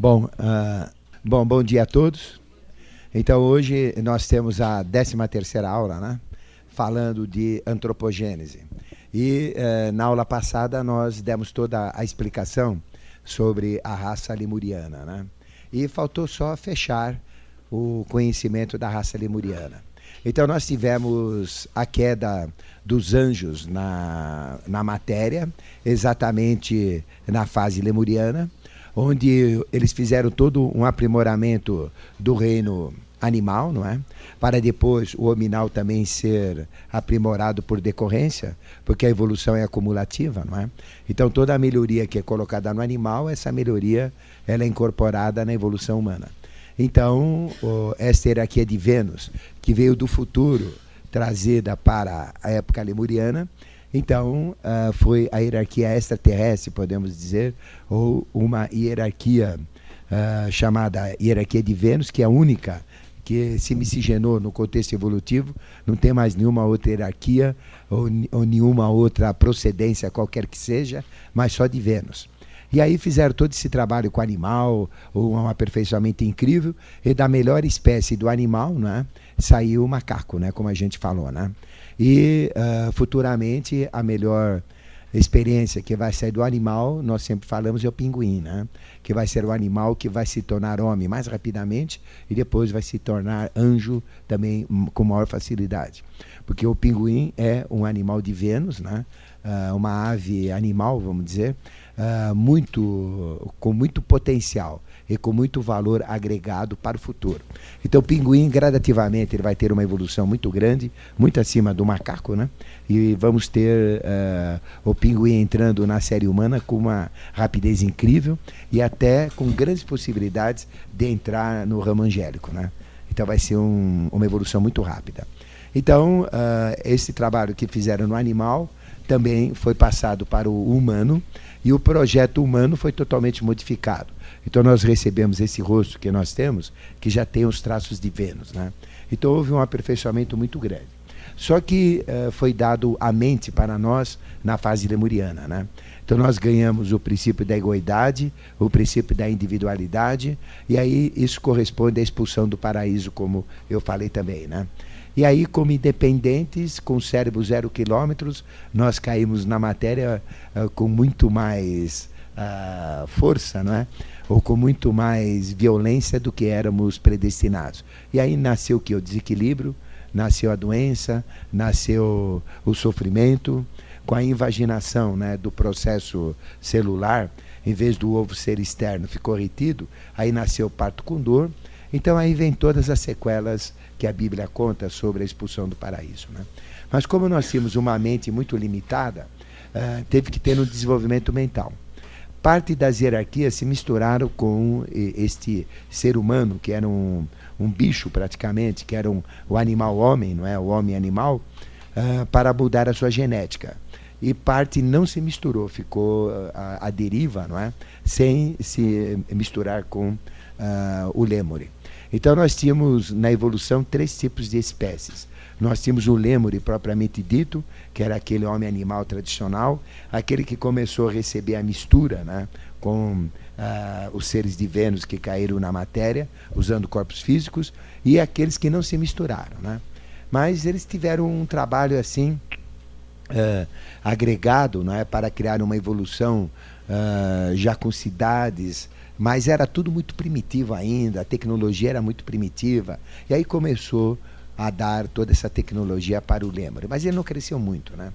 Bom, uh, bom, bom dia a todos. Então hoje nós temos a 13 terceira aula, né? Falando de antropogênese. E uh, na aula passada nós demos toda a explicação sobre a raça lemuriana, né? E faltou só fechar o conhecimento da raça lemuriana. Então nós tivemos a queda dos anjos na, na matéria, exatamente na fase lemuriana onde eles fizeram todo um aprimoramento do reino animal, não é? Para depois o hominal também ser aprimorado por decorrência, porque a evolução é acumulativa, não é? Então toda a melhoria que é colocada no animal, essa melhoria ela é incorporada na evolução humana. Então, esta hierarquia de Vênus, que veio do futuro, trazida para a época lemuriana, então, uh, foi a hierarquia extraterrestre, podemos dizer, ou uma hierarquia uh, chamada hierarquia de Vênus, que é a única que se miscigenou no contexto evolutivo, não tem mais nenhuma outra hierarquia ou, ou nenhuma outra procedência, qualquer que seja, mas só de Vênus. E aí fizeram todo esse trabalho com animal, um aperfeiçoamento incrível, e da melhor espécie do animal, né, saiu o macaco, né, como a gente falou, né? E uh, futuramente a melhor experiência que vai sair do animal, nós sempre falamos, é o pinguim, né? que vai ser o animal que vai se tornar homem mais rapidamente e depois vai se tornar anjo também com maior facilidade. Porque o pinguim é um animal de Vênus, né? Uh, uma ave animal, vamos dizer, uh, muito, com muito potencial e com muito valor agregado para o futuro. Então o pinguim gradativamente ele vai ter uma evolução muito grande, muito acima do macaco, né? E vamos ter uh, o pinguim entrando na série humana com uma rapidez incrível e até com grandes possibilidades de entrar no ramo angélico, né? Então vai ser um, uma evolução muito rápida. Então, uh, esse trabalho que fizeram no animal também foi passado para o humano e o projeto humano foi totalmente modificado. Então nós recebemos esse rosto que nós temos, que já tem os traços de Vênus. Né? Então houve um aperfeiçoamento muito grande. Só que uh, foi dado a mente para nós na fase lemuriana. Né? Então nós ganhamos o princípio da egoidade, o princípio da individualidade, e aí isso corresponde à expulsão do paraíso, como eu falei também. Né? E aí, como independentes, com cérebro zero quilômetros, nós caímos na matéria uh, com muito mais uh, força, não é? ou com muito mais violência do que éramos predestinados. E aí nasceu o que? O desequilíbrio, nasceu a doença, nasceu o sofrimento, com a invaginação né, do processo celular, em vez do ovo ser externo, ficou retido, aí nasceu o parto com dor. Então aí vem todas as sequelas que a Bíblia conta sobre a expulsão do paraíso. Né? Mas como nós tínhamos uma mente muito limitada, uh, teve que ter um desenvolvimento mental parte das hierarquias se misturaram com este ser humano, que era um, um bicho praticamente, que era um, o animal homem, não é? O homem animal, uh, para mudar a sua genética. E parte não se misturou, ficou a deriva, não é? Sem se misturar com uh, o lêmure. Então nós tínhamos na evolução três tipos de espécies. Nós tínhamos o lêmure propriamente dito, que era aquele homem animal tradicional, aquele que começou a receber a mistura né, com uh, os seres de Vênus que caíram na matéria, usando corpos físicos, e aqueles que não se misturaram. Né? Mas eles tiveram um trabalho assim. Uh, agregado não é, para criar uma evolução uh, já com cidades, mas era tudo muito primitivo ainda, a tecnologia era muito primitiva. E aí começou a dar toda essa tecnologia para o Lembre. Mas ele não cresceu muito, né?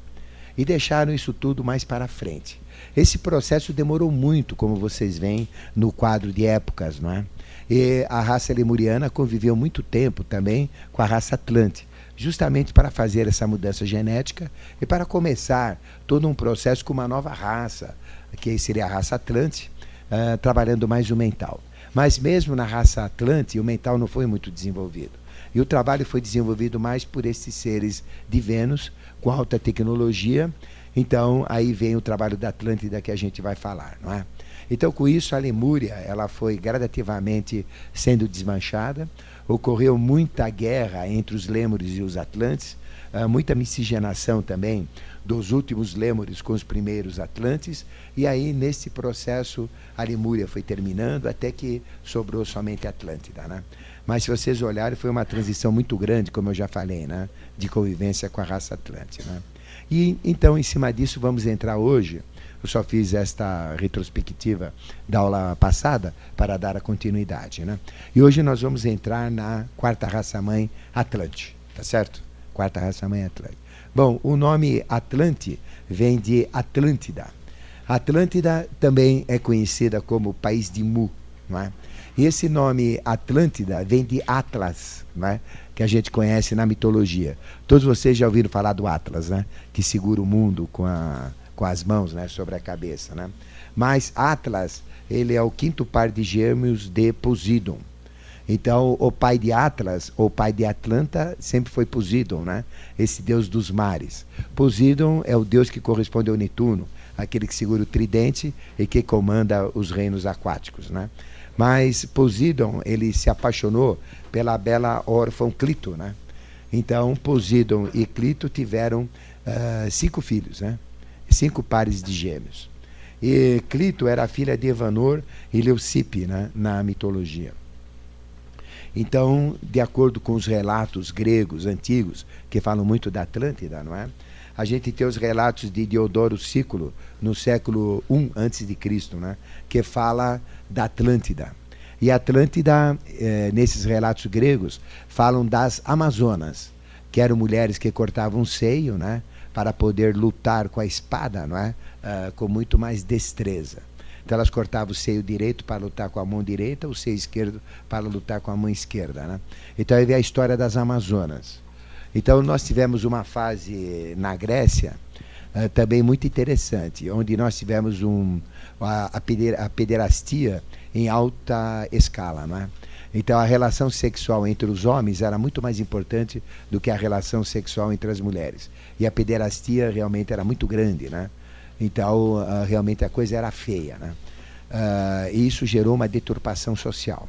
E deixaram isso tudo mais para frente. Esse processo demorou muito, como vocês veem no quadro de épocas, não é? E a raça lemuriana conviveu muito tempo também com a raça atlante, justamente para fazer essa mudança genética e para começar todo um processo com uma nova raça, que seria a raça atlante, uh, trabalhando mais o mental. Mas mesmo na raça atlante, o mental não foi muito desenvolvido. E o trabalho foi desenvolvido mais por esses seres de Vênus, com alta tecnologia. Então, aí vem o trabalho da Atlântida que a gente vai falar, não é? Então, com isso, a Lemúria ela foi gradativamente sendo desmanchada. Ocorreu muita guerra entre os Lêmures e os Atlantes, uh, muita miscigenação também dos últimos lêmures com os primeiros atlantes, e aí nesse processo a Lemúria foi terminando até que sobrou somente Atlântida. Né? Mas se vocês olharem, foi uma transição muito grande, como eu já falei, né? de convivência com a raça Atlântica. Né? E então, em cima disso, vamos entrar hoje. Eu só fiz esta retrospectiva da aula passada para dar a continuidade. Né? E hoje nós vamos entrar na quarta raça-mãe Atlante, tá certo? Quarta raça-mãe Atlante. Bom, o nome Atlante vem de Atlântida. Atlântida também é conhecida como País de Mu, não é? E esse nome Atlântida vem de Atlas, né? que a gente conhece na mitologia. Todos vocês já ouviram falar do Atlas, né? que segura o mundo com, a, com as mãos né? sobre a cabeça. Né? Mas Atlas ele é o quinto par de gêmeos de Poseidon. Então, o pai de Atlas, ou pai de Atlanta, sempre foi Poseidon, né? esse deus dos mares. Poseidon é o deus que corresponde ao Netuno, aquele que segura o tridente e que comanda os reinos aquáticos. Né? Mas Poseidon, ele se apaixonou pela bela órfã Clito, né? Então, Poseidon e Clito tiveram uh, cinco filhos, né? Cinco pares de gêmeos. E Clito era filha de Evanor e Leucippe, né? Na mitologia. Então, de acordo com os relatos gregos antigos, que falam muito da Atlântida, não é? A gente tem os relatos de Diodoro Sículo, no século I a.C., né? que fala da Atlântida. E Atlântida, eh, nesses relatos gregos, falam das Amazonas, que eram mulheres que cortavam o seio, né, para poder lutar com a espada, não é, uh, com muito mais destreza. Então elas cortavam o seio direito para lutar com a mão direita, o seio esquerdo para lutar com a mão esquerda, né? Então aí vem a história das Amazonas. Então nós tivemos uma fase na Grécia uh, também muito interessante, onde nós tivemos um, a, a, peder, a pederastia em alta escala. Não é? Então a relação sexual entre os homens era muito mais importante do que a relação sexual entre as mulheres. E a pederastia realmente era muito grande. Né? Então uh, realmente a coisa era feia. Né? Uh, e isso gerou uma deturpação social.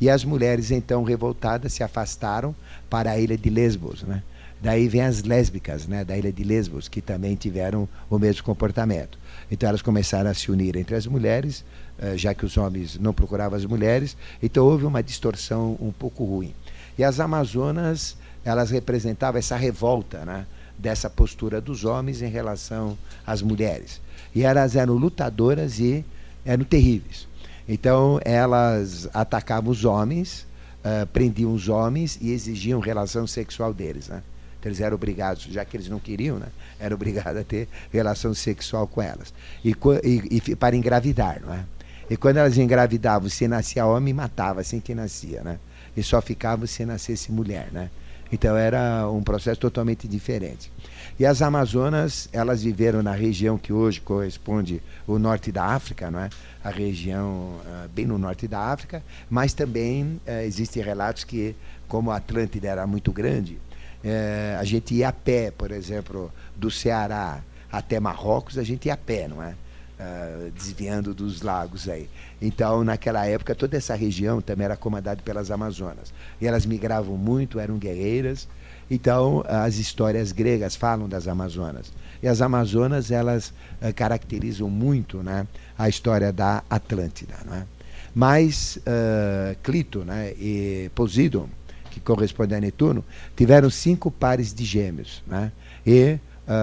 E as mulheres então revoltadas se afastaram para a ilha de Lesbos. Né? Daí vem as lésbicas né, da ilha de Lesbos, que também tiveram o mesmo comportamento. Então elas começaram a se unir entre as mulheres, eh, já que os homens não procuravam as mulheres, então houve uma distorção um pouco ruim. E as Amazonas, elas representavam essa revolta né, dessa postura dos homens em relação às mulheres. E elas eram lutadoras e eram terríveis. Então elas atacavam os homens, uh, prendiam os homens e exigiam relação sexual deles. Né? eles eram obrigados, já que eles não queriam, né, eram obrigados a ter relação sexual com elas. E, e, e para engravidar, não é? E quando elas engravidavam, se nascia homem, matava assim que nascia, né? E só ficava se nascesse mulher, né? Então era um processo totalmente diferente. E as Amazonas, elas viveram na região que hoje corresponde o norte da África, não é? A região uh, bem no norte da África, mas também uh, existem relatos que, como a Atlântida era muito grande, é, a gente ia a pé, por exemplo, do Ceará até Marrocos, a gente ia a pé, não é? Uh, desviando dos lagos aí. Então, naquela época, toda essa região também era comandada pelas Amazonas. E elas migravam muito, eram guerreiras. Então, as histórias gregas falam das Amazonas. E as Amazonas, elas uh, caracterizam muito né, a história da Atlântida. Não é? Mas uh, Clito né, e Poseidon, que corresponde a Netuno, tiveram cinco pares de gêmeos. Né? E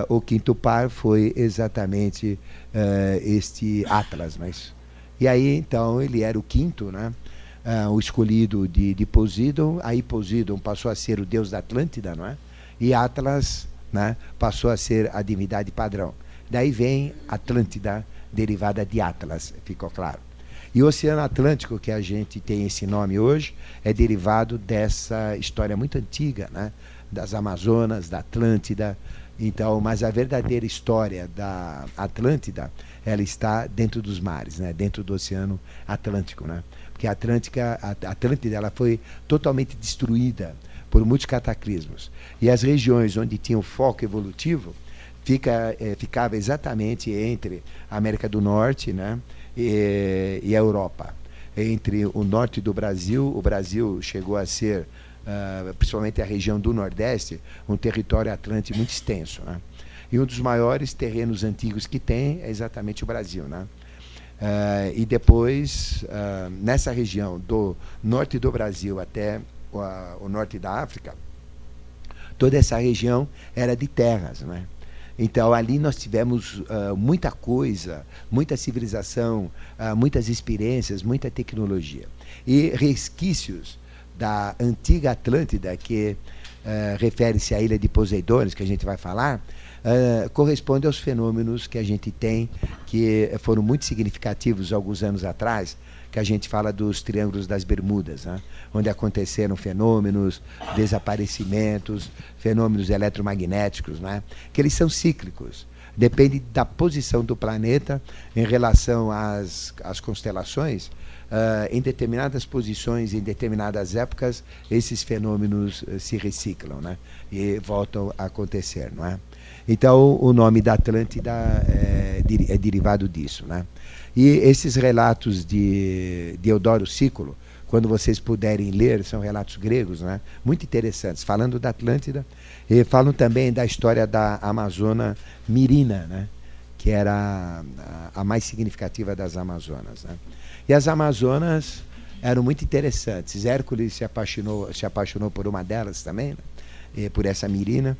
o quinto par foi exatamente uh, este Atlas. Mas, e aí, então, ele era o quinto, né? Uh, o escolhido de, de Poseidon. Aí Poseidon passou a ser o deus da Atlântida, não é? E Atlas né, passou a ser a divindade padrão. Daí vem Atlântida, derivada de Atlas, ficou claro. E o Oceano Atlântico, que a gente tem esse nome hoje, é derivado dessa história muito antiga, né? das Amazonas, da Atlântida. Então, mas a verdadeira história da Atlântida, ela está dentro dos mares, né? dentro do Oceano Atlântico. Né? Porque a, Atlântica, a Atlântida ela foi totalmente destruída por muitos cataclismos. E as regiões onde tinha o foco evolutivo fica, é, ficava exatamente entre a América do Norte, né? e, e a Europa. Entre o norte do Brasil, o Brasil chegou a ser uh, principalmente a região do Nordeste, um território atlântico muito extenso. Né? E um dos maiores terrenos antigos que tem é exatamente o Brasil. Né? Uh, e depois, uh, nessa região do norte do Brasil até o, o, norte da África, toda essa região era de terras. Né? Então, ali nós tivemos uh, muita coisa, muita civilização, muitas experiências, muita tecnologia. E resquícios da antiga Atlântida, que refere-se à ilha de Poseidones, que a gente vai falar, uh, corresponde aos fenômenos que a gente tem, que foram muito significativos alguns anos atrás, que a gente fala dos Triângulos das Bermudas, né? onde aconteceram fenômenos, desaparecimentos, fenômenos eletromagnéticos, né? que eles são cíclicos. Depende da posição do planeta em relação às, às constelações. Uh, em determinadas posições, em determinadas épocas, esses fenômenos uh, se reciclam né? e voltam a acontecer. Não é? Então, o nome da Atlântida é, é derivado disso. Né? E esses relatos de, de Eudoro Cícolo, quando vocês puderem ler, são relatos gregos, né? muito interessantes, falando da Atlântida, e falam também da história da Amazona Mirina, né? que era a, a mais significativa das Amazonas. Né? E as Amazonas eram muito interessantes. Hércules se apaixonou, se apaixonou por uma delas também, né? por essa Mirina.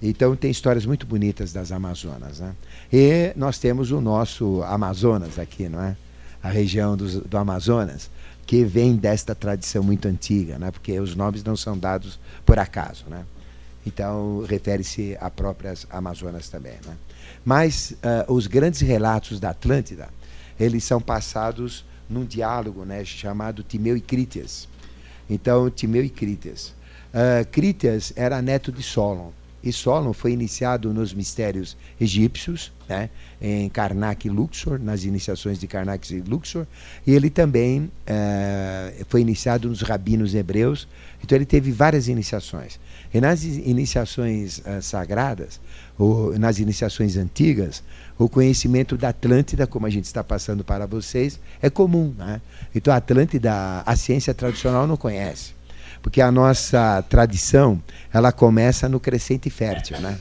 Então tem histórias muito bonitas das Amazonas. Né? E nós temos o nosso Amazonas aqui, não é? A região do, do Amazonas, que vem desta tradição muito antiga, né? porque os nomes não são dados por acaso. Né? Então refere-se a próprias Amazonas também. Né? Mas uh, os grandes relatos da Atlântida, eles são passados num diálogo né, chamado Timeu e Crítias. Então, Timeu e Crítias. Uh, Crítias era neto de Solon e Solon foi iniciado nos mistérios egípcios, né, em Karnak e Luxor, nas iniciações de Karnak e Luxor, e ele também é, foi iniciado nos rabinos hebreus, então ele teve várias iniciações. E nas iniciações uh, sagradas, ou nas iniciações antigas, o conhecimento da Atlântida, como a gente está passando para vocês, é comum. Né? Então a Atlântida, a ciência tradicional não conhece porque a nossa tradição ela começa no crescente fértil, né?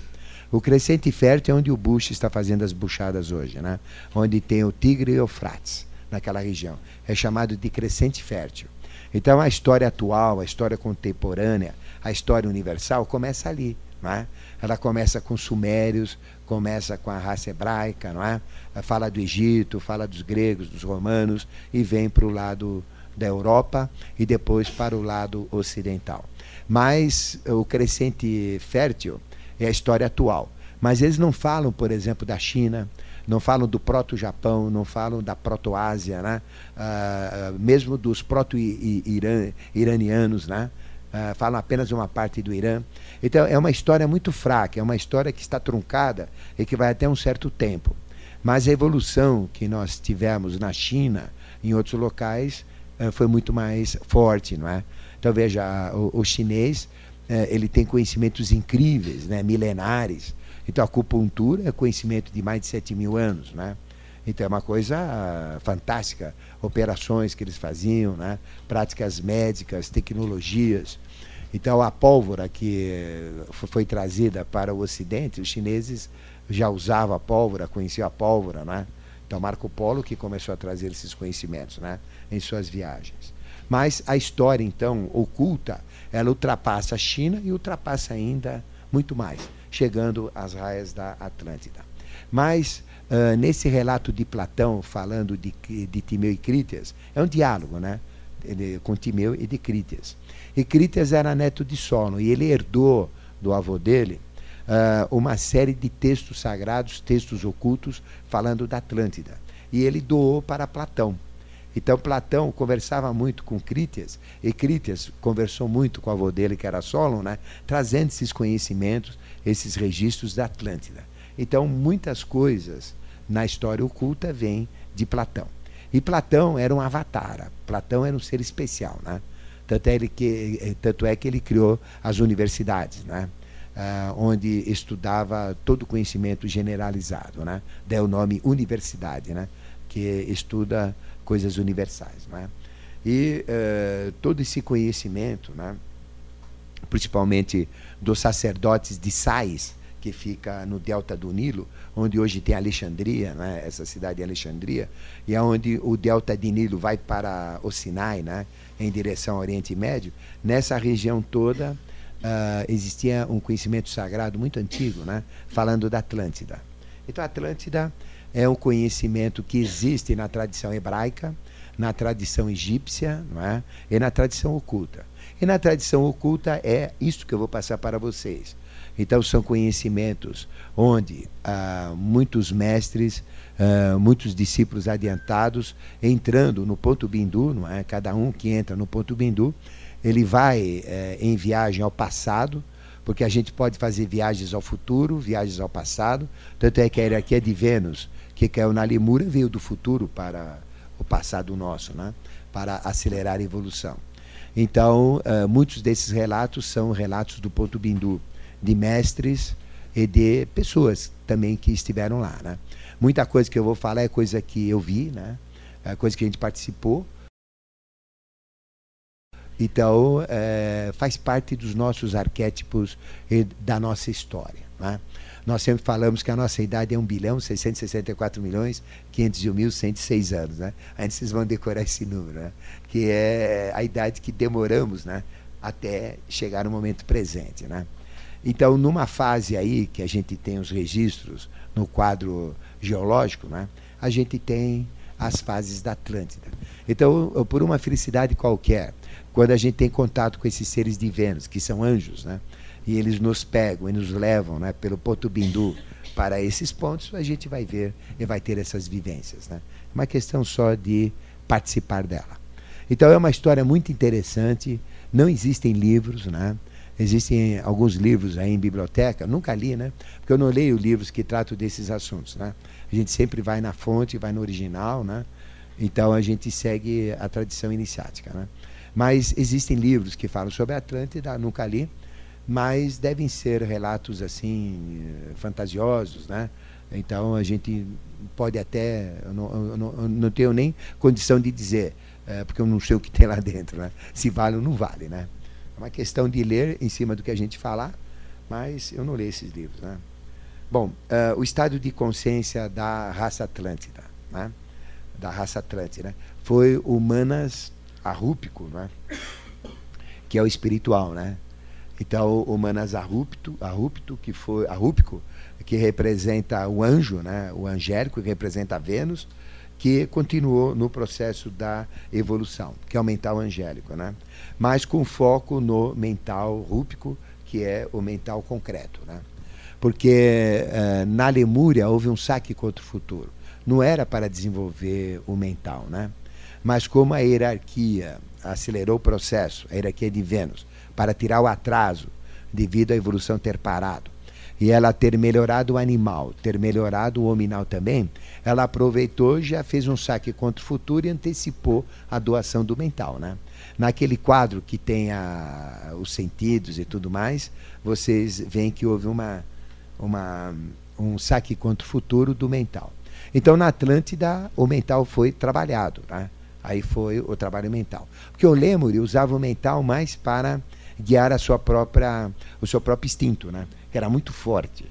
O crescente fértil é onde o Bush está fazendo as buchadas hoje, né? Onde tem o Tigre e o Eufrates, naquela região. É chamado de crescente fértil. Então a história atual, a história contemporânea, a história universal começa ali, não é? Ela começa com os sumérios, começa com a raça hebraica, não é? Fala do Egito, fala dos gregos, dos romanos e vem para o lado da Europa e depois para o lado ocidental. Mas o crescente fértil é a história atual. Mas eles não falam, por exemplo, da China, não falam do proto-Japão, não falam da proto-Ásia, né? Uh, mesmo dos proto-iranianos, né? Falam apenas uma parte do Irã. Então é uma história muito fraca, é uma história que está truncada e que vai até um certo tempo. Mas a evolução que nós tivemos na China, em outros locais, eh, foi muito mais forte, não é? Então veja, o, o chinês eh, ele tem conhecimentos incríveis, né, milenares. Então a acupuntura é conhecimento de mais de 7 mil anos, né? Então é uma coisa fantástica, operações que eles faziam, né? práticas médicas, tecnologias. Então a pólvora que foi trazida para o Ocidente, os chineses já usavam a pólvora, conheciam a pólvora, né? Então Marco Polo que começou a trazer esses conhecimentos, né? em suas viagens. Mas a história, então, oculta, ela ultrapassa a China e ultrapassa ainda muito mais, chegando às raias da Atlântida. Mas, uh, nesse relato de Platão, falando de, de Timeu e Crítias, é um diálogo, né? Com Timeu e de Crítias. E Crítias era neto de Solon, e ele herdou do avô dele uh, uma série de textos sagrados, textos ocultos, falando da Atlântida. E ele doou para Platão. Então Platão conversava muito com Crítias, e Crítias conversou muito com o avô dele, que era Solon, né? trazendo esses conhecimentos, esses registros da Atlântida. Então muitas coisas na história oculta vêm de Platão. E Platão era um avatar, Platão era um ser especial. Né? Tanto, é, ele que, eh, tanto é que ele criou as universidades, né? Uh, onde estudava todo o conhecimento generalizado. Né? Daí o nome universidade, né? que estuda coisas universais. Não é? E uh, todo esse conhecimento, né, principalmente dos sacerdotes de Sais, que fica no delta do Nilo, onde hoje tem Alexandria, né, essa cidade de Alexandria, e é onde o delta de Nilo vai para o Sinai, né, em direção ao Oriente Médio. Nessa região toda uh, existia um conhecimento sagrado muito antigo, né, falando da Atlântida. Então, a Atlântida é um conhecimento que existe na tradição hebraica, na tradição egípcia não é? e na tradição oculta. E na tradição oculta é isso que eu vou passar para vocês. Então, são conhecimentos onde ah, muitos mestres, ah, muitos discípulos adiantados, entrando no ponto bindu, não é? cada um que entra no ponto bindu, ele vai eh, em viagem ao passado, porque a gente pode fazer viagens ao futuro, viagens ao passado. Tanto é que a hierarquia de Vênus, que caiu na Lemúria, veio do futuro para o passado nosso, né? para acelerar a evolução. Então, uh, muitos desses relatos são relatos do ponto bindu de mestres e de pessoas também que estiveram lá. Né? Muita coisa que eu vou falar é coisa que eu vi, né? é coisa que a gente participou. Então, é, faz parte dos nossos arquétipos e da nossa história. Né? Nós sempre falamos que a nossa idade é 1 bilhão, 664 milhões, 501 mil, 106 anos. Né? Aí vocês vão decorar esse número, né? que é a idade que demoramos né? até chegar no momento presente. Né? Então, numa fase aí que a gente tem os registros no quadro geológico, né, a gente tem as fases da Atlântida. Então, por uma felicidade qualquer, quando a gente tem contato com esses seres de Vênus, que são anjos, né, e eles nos pegam e nos levam né, pelo Ponto Bindu para esses pontos, a gente vai ver e vai ter essas vivências. Né? É uma questão só de participar dela. Então, é uma história muito interessante, não existem livros, né? Existem alguns livros aí em biblioteca, nunca li, né? Porque eu não leio livros que tratam desses assuntos, né? A gente sempre vai na fonte, vai no original, né? Então a gente segue a tradição iniciática, né? Mas existem livros que falam sobre Atlântida, nunca li, mas devem ser relatos assim fantasiosos, né? Então a gente pode até, eu não, eu não, eu não tenho nem condição de dizer, é, porque eu não sei o que tem lá dentro, né? Se vale ou não vale, né? É uma questão de ler em cima do que a gente falar, mas eu não leio esses livros. Né? Bom, uh, o estado de consciência da raça atlântida, né? da raça atlântida, né? foi humanas arrúpico, né? que é o espiritual, né? Então, humanas arrúpito, arrúpito que foi arrúpico, que representa o anjo, né? O angélico que representa Vênus, que continuou no processo da evolução, que é o mental angélico, né? mas com foco no mental rúpico, que é o mental concreto. Né? Porque uh, na Lemúria houve um saque contra o futuro. Não era para desenvolver o mental, né? mas como a hierarquia acelerou o processo, a hierarquia de Vênus, para tirar o atraso devido à evolução ter parado, e ela ter melhorado o animal, ter melhorado o hominal também, ela aproveitou, já fez um saque contra o futuro e antecipou a doação do mental, né? Naquele quadro que tem a, os sentidos e tudo mais, vocês veem que houve uma, uma, um saque contra o futuro do mental. Então, na Atlântida, o mental foi trabalhado, né? Aí foi o trabalho mental. Porque o Lemuri usava o mental mais para guiar a sua própria, o seu próprio instinto, né? que era muito forte.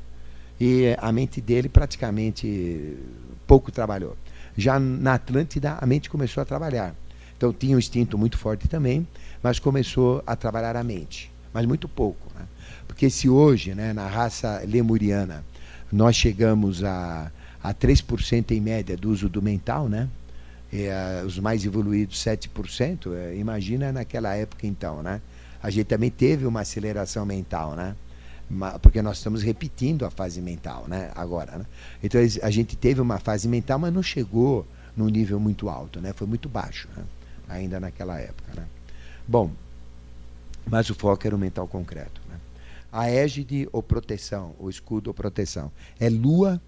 E a mente dele praticamente pouco trabalhou. Já na Atlântida, a mente começou a trabalhar. Então tinha um instinto muito forte também, mas começou a trabalhar a mente, mas muito pouco. Né? Porque se hoje, né, na raça lemuriana, nós chegamos a, a 3% em média do uso do mental, né? E, uh, os mais evoluídos 7%, uh, eh, imagina naquela época então, né? A gente também teve uma aceleração mental, né? porque nós estamos repetindo a fase mental, né? Agora, né? Então a gente teve uma fase mental, mas não chegou num nível muito alto, né? Foi muito baixo, né? ainda naquela época, né? Bom, mas o foco era o mental concreto, né? A égide ou proteção, o escudo ou proteção, é Lua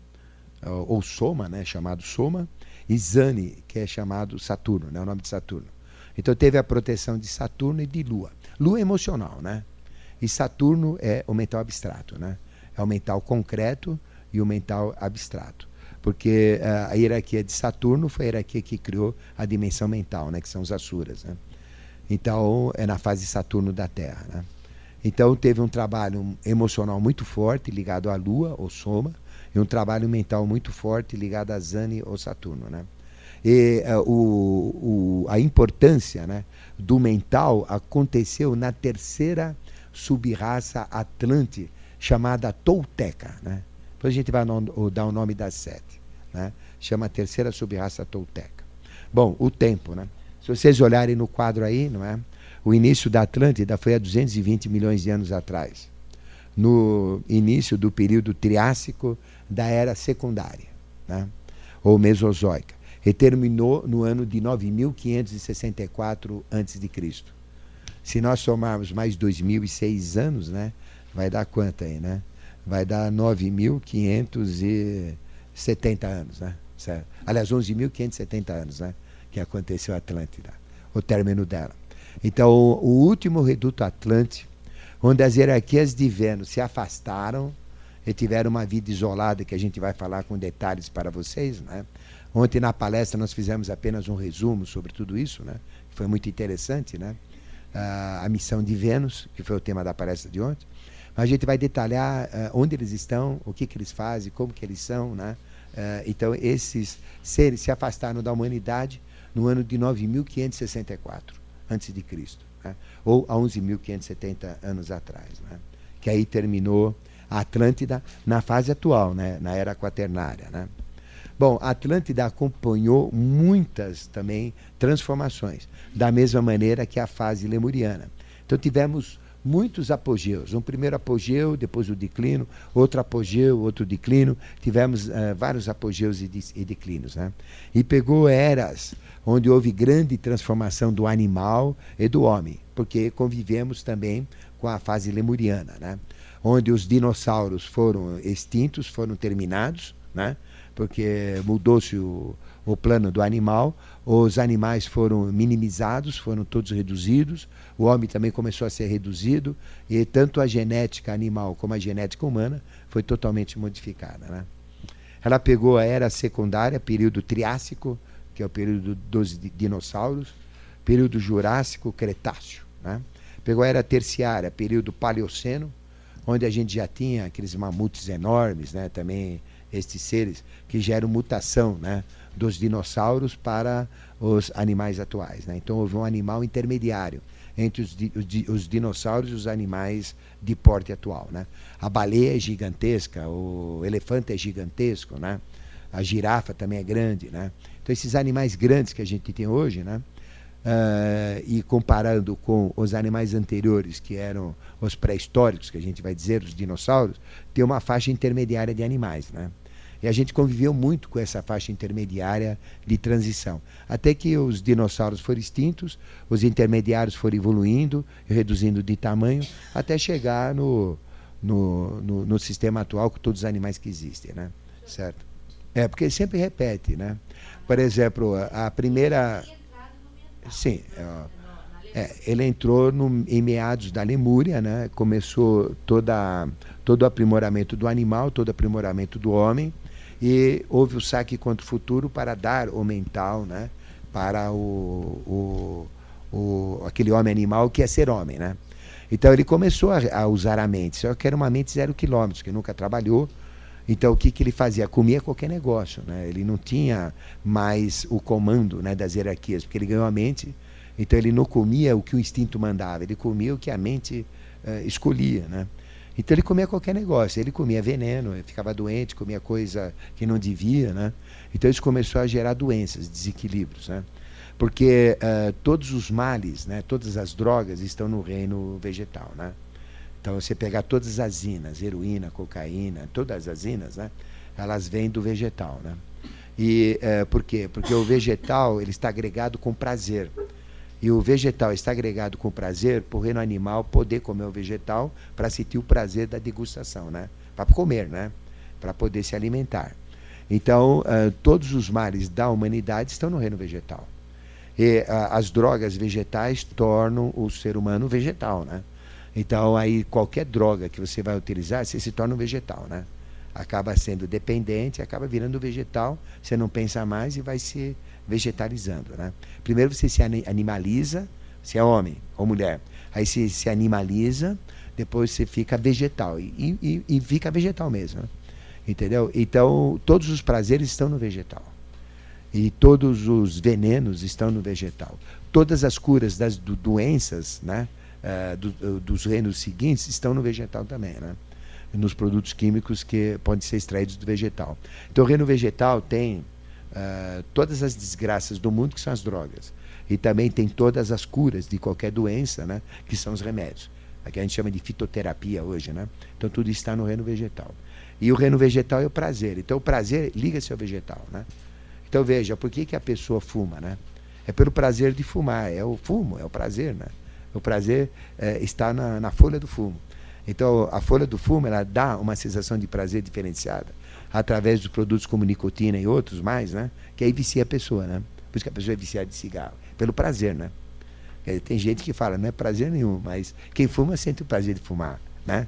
ou Soma, né? Chamado Soma, e Zani, que é chamado Saturno, né? O nome de Saturno. Então teve a proteção de Saturno e de Lua. Lua emocional, né? E Saturno é o mental abstrato, né? É o mental concreto e o mental abstrato. Porque uh, a hierarquia de Saturno foi a hierarquia que criou a dimensão mental, né? Que são os Asuras, né? Então, é na fase Saturno da Terra, né? Então teve um trabalho emocional muito forte ligado à Lua, ou Soma, e um trabalho mental muito forte ligado a Zani ou Saturno, né? E uh, o, o, a importância né, do mental aconteceu na terceira subraça atlante chamada Tolteca. Né? Depois a gente vai no, dar o nome das sete. Né? Chama a terceira subraça Tolteca. Bom, o tempo. Né? Se vocês olharem no quadro aí, não é? o início da Atlântida foi há 220 milhões de anos atrás. No início do período Triássico da Era Secundária, né? ou Mesozoica e terminou no ano de 9564 a.C. Se nós somarmos mais 2.006 anos, né, vai dar quanto aí, né? Vai dar 9.570 anos, né? Certo? Aliás, 11.570 anos, né? Que aconteceu a Atlântida, o término dela. Então, o, último reduto atlântico, onde as hierarquias de Vênus se afastaram e tiveram uma vida isolada, que a gente vai falar com detalhes para vocês, né? Ontem na palestra nós fizemos apenas um resumo sobre tudo isso, né? Foi muito interessante, né? Uh, a missão de Vênus, que foi o tema da palestra de ontem. Mas a gente vai detalhar uh, onde eles estão, o que, que eles fazem, como que eles são, né? Uh, então esses seres se afastaram da humanidade no ano de 9564 antes de Cristo, né? ou há 11.570 anos atrás, né? Que aí terminou a Atlântida na fase atual, né? Na era quaternária, né? Bom, a Atlântida acompanhou muitas também transformações, da mesma maneira que a fase lemuriana. Então tivemos muitos apogeus. Um primeiro apogeu, depois o declínio, outro apogeu, outro declínio. Tivemos uh, vários apogeus e, e declínios. Né? E pegou eras onde houve grande transformação do animal e do homem, porque convivemos também com a fase lemuriana, né? onde os dinossauros foram extintos, foram terminados, né? Porque mudou-se o, o plano do animal, os animais foram minimizados, foram todos reduzidos, o homem também começou a ser reduzido, e tanto a genética animal como a genética humana foi totalmente modificada. Né? Ela pegou a era secundária, período Triássico, que é o período dos dinossauros, período Jurássico, Cretáceo. Né? Pegou a era terciária, período Paleoceno, onde a gente já tinha aqueles mamutes enormes, né? também estes seres que geram mutação né, dos dinossauros para os animais atuais. Né? Então houve um animal intermediário entre os, os, os, dinossauros e os animais de porte atual. Né? A baleia é gigantesca, o elefante é gigantesco, né? a girafa também é grande. Né? Então esses animais grandes que a gente tem hoje, né? Uh, e comparando com os animais anteriores, que eram os pré-históricos, que a gente vai dizer, os dinossauros, tem uma faixa intermediária de animais. Né? E a gente conviveu muito com essa faixa intermediária de transição. Até que os dinossauros foram extintos, os intermediários foram evoluindo, reduzindo de tamanho, até chegar no, no, no, no sistema atual com todos os animais que existem. Né? Certo? É, porque sempre repete. Né? Por exemplo, a primeira Sim. É, ele entrou no, em meados da Lemúria, né? começou toda, todo o aprimoramento do animal, todo o aprimoramento do homem, e houve o saque contra o futuro para dar o mental né? para o, o, o, aquele homem animal que é ser homem. Né? Então ele começou a, a usar a mente, só que era uma mente zero quilômetros, que nunca trabalhou, então o que, que ele fazia? Comia qualquer negócio, né? Ele não tinha mais o comando né, das hierarquias, porque ele ganhou a mente, então ele não comia o que o instinto mandava, ele comia o que a mente uh, escolhia, né? Então ele comia qualquer negócio, ele comia veneno, ficava doente, comia coisa que não devia, né? Então isso começou a gerar doenças, desequilíbrios, né? Porque uh, todos os males, né, todas as drogas estão no reino vegetal, né? Então, você pegar todas as inas, heroína, cocaína, todas as inas, né? Elas vêm do vegetal, né? E é, por quê? Porque o vegetal ele está agregado com prazer. E o vegetal está agregado com prazer por reino animal poder comer o vegetal para sentir o prazer da degustação, né? Para comer, né? Para poder se alimentar. Então, uh, todos os males da humanidade estão no reino vegetal. E uh, as drogas vegetais tornam o ser humano vegetal, né? Então, aí, qualquer droga que você vai utilizar, você se torna um vegetal, né? Acaba sendo dependente, acaba virando vegetal, você não pensa mais e vai se vegetalizando, né? Primeiro você se animaliza, se é homem ou mulher, aí se, se animaliza, depois você fica vegetal. E, e, e fica vegetal mesmo. Né? Entendeu? Então, todos os prazeres estão no vegetal. E todos os venenos estão no vegetal. Todas as curas das do, doenças, né? Uh, do, dos reinos seguintes estão no vegetal também, né? Nos produtos químicos que podem ser extraídos do vegetal. Então, o reino vegetal tem uh, todas as desgraças do mundo, que são as drogas. E também tem todas as curas de qualquer doença, né, que são os remédios. Aqui a gente chama de fitoterapia hoje. Né? Então, tudo está no reino vegetal. E o reino vegetal é o prazer. Então, o prazer liga-se ao vegetal. Né? Então, veja, por que, que a pessoa fuma? Né? É pelo prazer de fumar. É o fumo, é o prazer. Né? O prazer é, está na, na folha do fumo. Então, a folha do fumo ela dá uma sensação de prazer diferenciada através dos produtos como nicotina e outros mais, né? Que aí vicia a pessoa, né? Por isso que a pessoa é viciada de cigarro, pelo prazer, né? Tem gente que fala, não é prazer nenhum, mas quem fuma sente o prazer de fumar, né?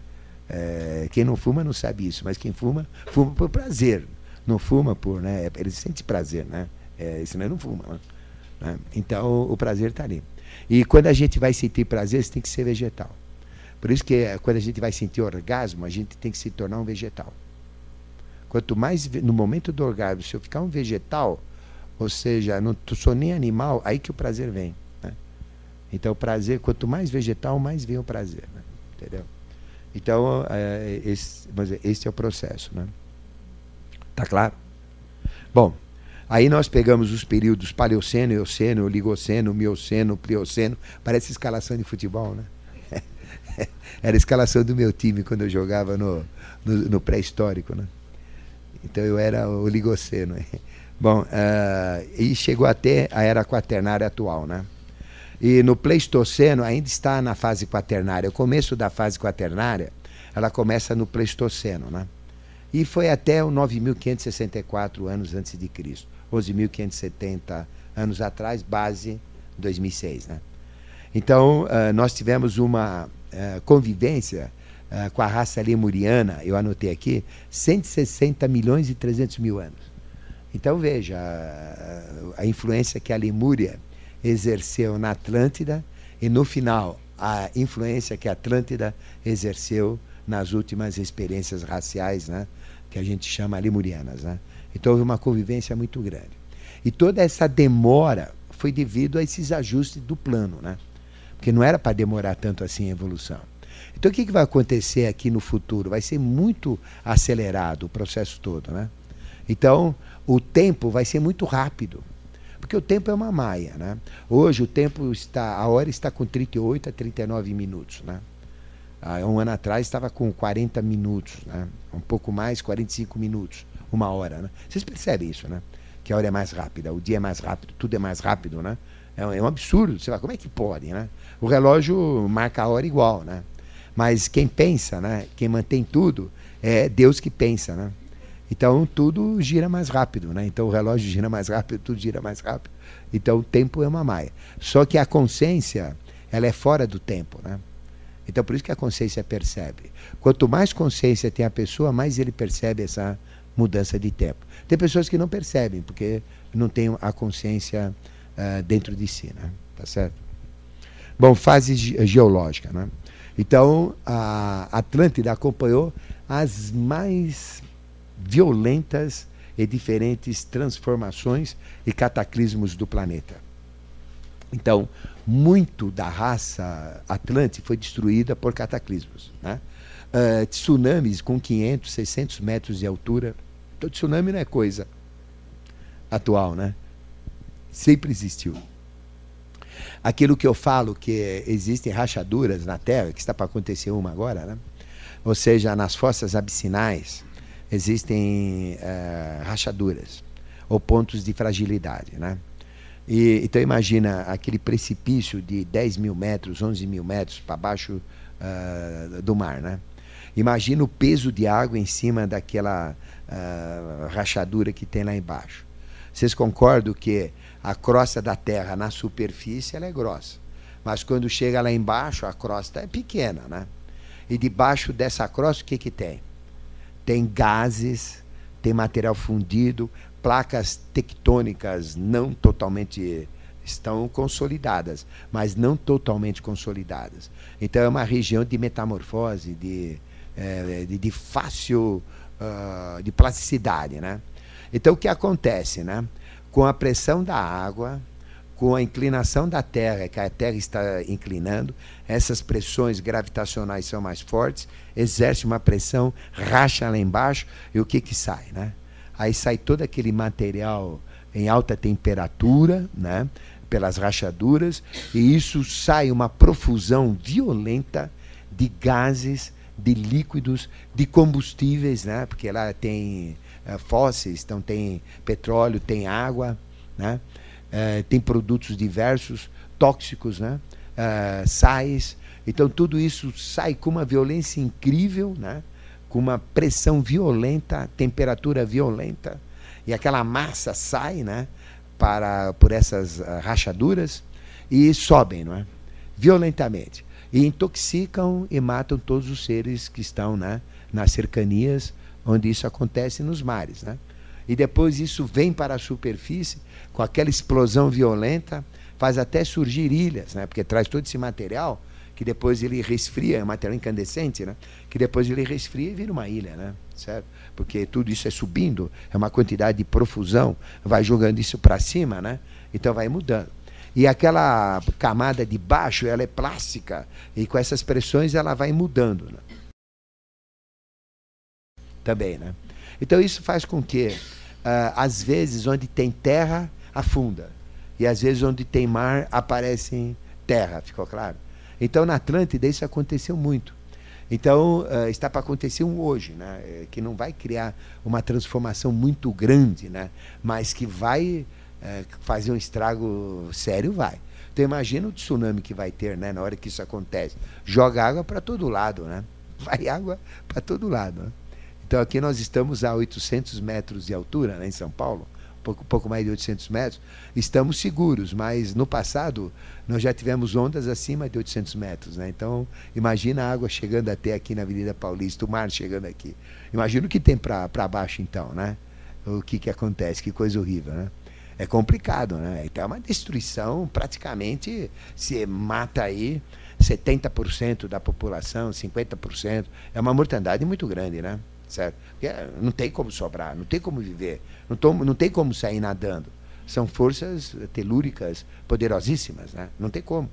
É, quem não fuma não sabe isso, mas quem fuma, fuma por prazer. Não fuma por, né? Ele sente prazer, né? É, senão não fuma, né? Então, o prazer está ali. E quando a gente vai sentir prazer, você tem que ser vegetal. Por isso que eh, quando a gente vai sentir orgasmo, a gente tem que se tornar um vegetal. Quanto mais no momento do orgasmo, se eu ficar um vegetal, ou seja, não sou nem animal, aí que o prazer vem. Né? Então, o prazer, quanto mais vegetal, mais vem o prazer. Né? Entendeu? Então, é, esse, esse é o processo. Né? Tá claro? Bom, aí nós pegamos os períodos Paleoceno, Eoceno, Oligoceno, Mioceno, Plioceno, parece escalação de futebol, né? Era a escalação do meu time quando eu jogava no, no, no pré-histórico, né? Então eu era o Ligoceno. Bom, uh, e chegou até a era quaternária atual, né? E no Pleistoceno ainda está na fase quaternária. O começo da fase quaternária, ela começa no Pleistoceno, né? E foi até o 9.564 anos antes de Cristo. 11.570 anos atrás, base 2006, né? Então, uh, nós tivemos uma uh, convivência uh, com a raça lemuriana, eu anotei aqui, 160 milhões e 300 mil anos. Então, veja a, a influência que a Lemúria exerceu na Atlântida e, no final, a influência que a Atlântida exerceu nas últimas experiências raciais, né, que a gente chama lemurianas. Né? Então, houve uma convivência muito grande. E toda essa demora foi devido a esses ajustes do plano. Né? Porque não era para demorar tanto assim a evolução. Então o que, que vai acontecer aqui no futuro? Vai ser muito acelerado o processo todo, né? Então o tempo vai ser muito rápido, porque o tempo é uma maia, né? Hoje o tempo está, a hora está com 38 a 39 minutos, né? Há um ano atrás estava com 40 minutos, né? Um pouco mais, 45 minutos, uma hora, né? Vocês percebem isso, né? Que a hora é mais rápida, o dia é mais rápido, tudo é mais rápido, né? É um, é um absurdo. Você fala, como é que pode, né? O relógio marca a hora igual, né? Mas quem pensa, né? Quem mantém tudo é Deus que pensa, né? Então tudo gira mais rápido, né? Então o relógio gira mais rápido, tudo gira mais rápido. Então o tempo é uma maia. Só que a consciência, ela é fora do tempo, né? Então por isso que a consciência percebe. Quanto mais consciência tem a pessoa, mais ele percebe essa mudança de tempo. Tem pessoas que não percebem, porque não têm a consciência uh, dentro de si, né? Tá certo? Bom, fase geológica, né? Então, a Atlântida acompanhou as mais violentas e diferentes transformações e cataclismos do planeta. Então, muito da raça Atlântica foi destruída por cataclismos. Né? Uh, tsunamis com 500, 600 metros de altura. Então, tsunami não é coisa atual, né? Sempre existiu. Aquilo que eu falo que existem rachaduras na Terra, que está para acontecer uma agora, né? ou seja, nas fossas abissinais existem uh, rachaduras ou pontos de fragilidade. Né? E, então imagina aquele precipício de 10 mil metros, 11 mil metros para baixo uh, do mar. Né? Imagina o peso de água em cima daquela uh, rachadura que tem lá embaixo. Vocês concordam que a crosta da Terra na superfície ela é grossa. Mas quando chega lá embaixo, a crosta é pequena, né? E debaixo dessa crosta, o que, que tem? Tem gases, tem material fundido, placas tectônicas não totalmente estão consolidadas, mas não totalmente consolidadas. Então é uma região de metamorfose, de, é, de, de, fácil, uh, de plasticidade. Né? Então o que acontece? Né? Com a pressão da água, com a inclinação da Terra, que a Terra está inclinando, essas pressões gravitacionais são mais fortes, exerce uma pressão, racha lá embaixo, e o que, que sai? Né? Aí sai todo aquele material em alta temperatura, né? pelas rachaduras, e isso sai uma profusão violenta de gases, de líquidos, de combustíveis, né? porque lá tem uh, fósseis, então tem petróleo, tem água, né? Uh, tem produtos diversos, tóxicos, né? Uh, sais. Então tudo isso sai com uma violência incrível, né? com uma pressão violenta, temperatura violenta, e aquela massa sai, né? para, por essas uh, rachaduras e sobem, não é? Violentamente. E intoxicam e matam todos os seres que estão né, nas cercanias onde isso acontece nos mares. Né? E depois isso vem para a superfície com aquela explosão violenta, faz até surgir ilhas, né? porque traz todo esse material que depois ele resfria, é um material incandescente, né? que depois ele resfria e vira uma ilha, né? certo? Porque tudo isso é subindo, é uma quantidade de profusão, vai jogando isso para cima, né? então vai mudando. E aquela camada de baixo, ela é plástica, e com essas pressões ela vai mudando. Né? Também, né? Então isso faz com que, uh, às vezes, onde tem terra, afunda. E às vezes onde tem mar, aparece terra, ficou claro? Então, na Atlântida, isso aconteceu muito. Então, uh, está para acontecer um hoje, né? Eh, que não vai criar uma transformação muito grande, né? mas que vai uh, fazer um estrago sério, vai. Então, imagina o tsunami que vai ter né? na hora que isso acontece. Joga água para todo lado, né? vai água para todo lado. Né? Então, aqui nós estamos a 800 metros de altura, né? em São Paulo pouco, pouco mais de 800 metros, estamos seguros, mas no passado nós já tivemos ondas acima de 800 metros. Né? Então, imagina a água chegando até aqui na Avenida Paulista, o mar chegando aqui. Imagina o que tem para baixo então, né? O que, que acontece, que coisa horrível, né? É complicado, né? Então é uma destruição, praticamente se mata aí 70% da população, 50%. É uma mortandade muito grande, né? Certo? Porque não tem como sobrar, não tem como viver, não, tom, não tem como sair nadando. São forças telúricas poderosíssimas, né? não tem como.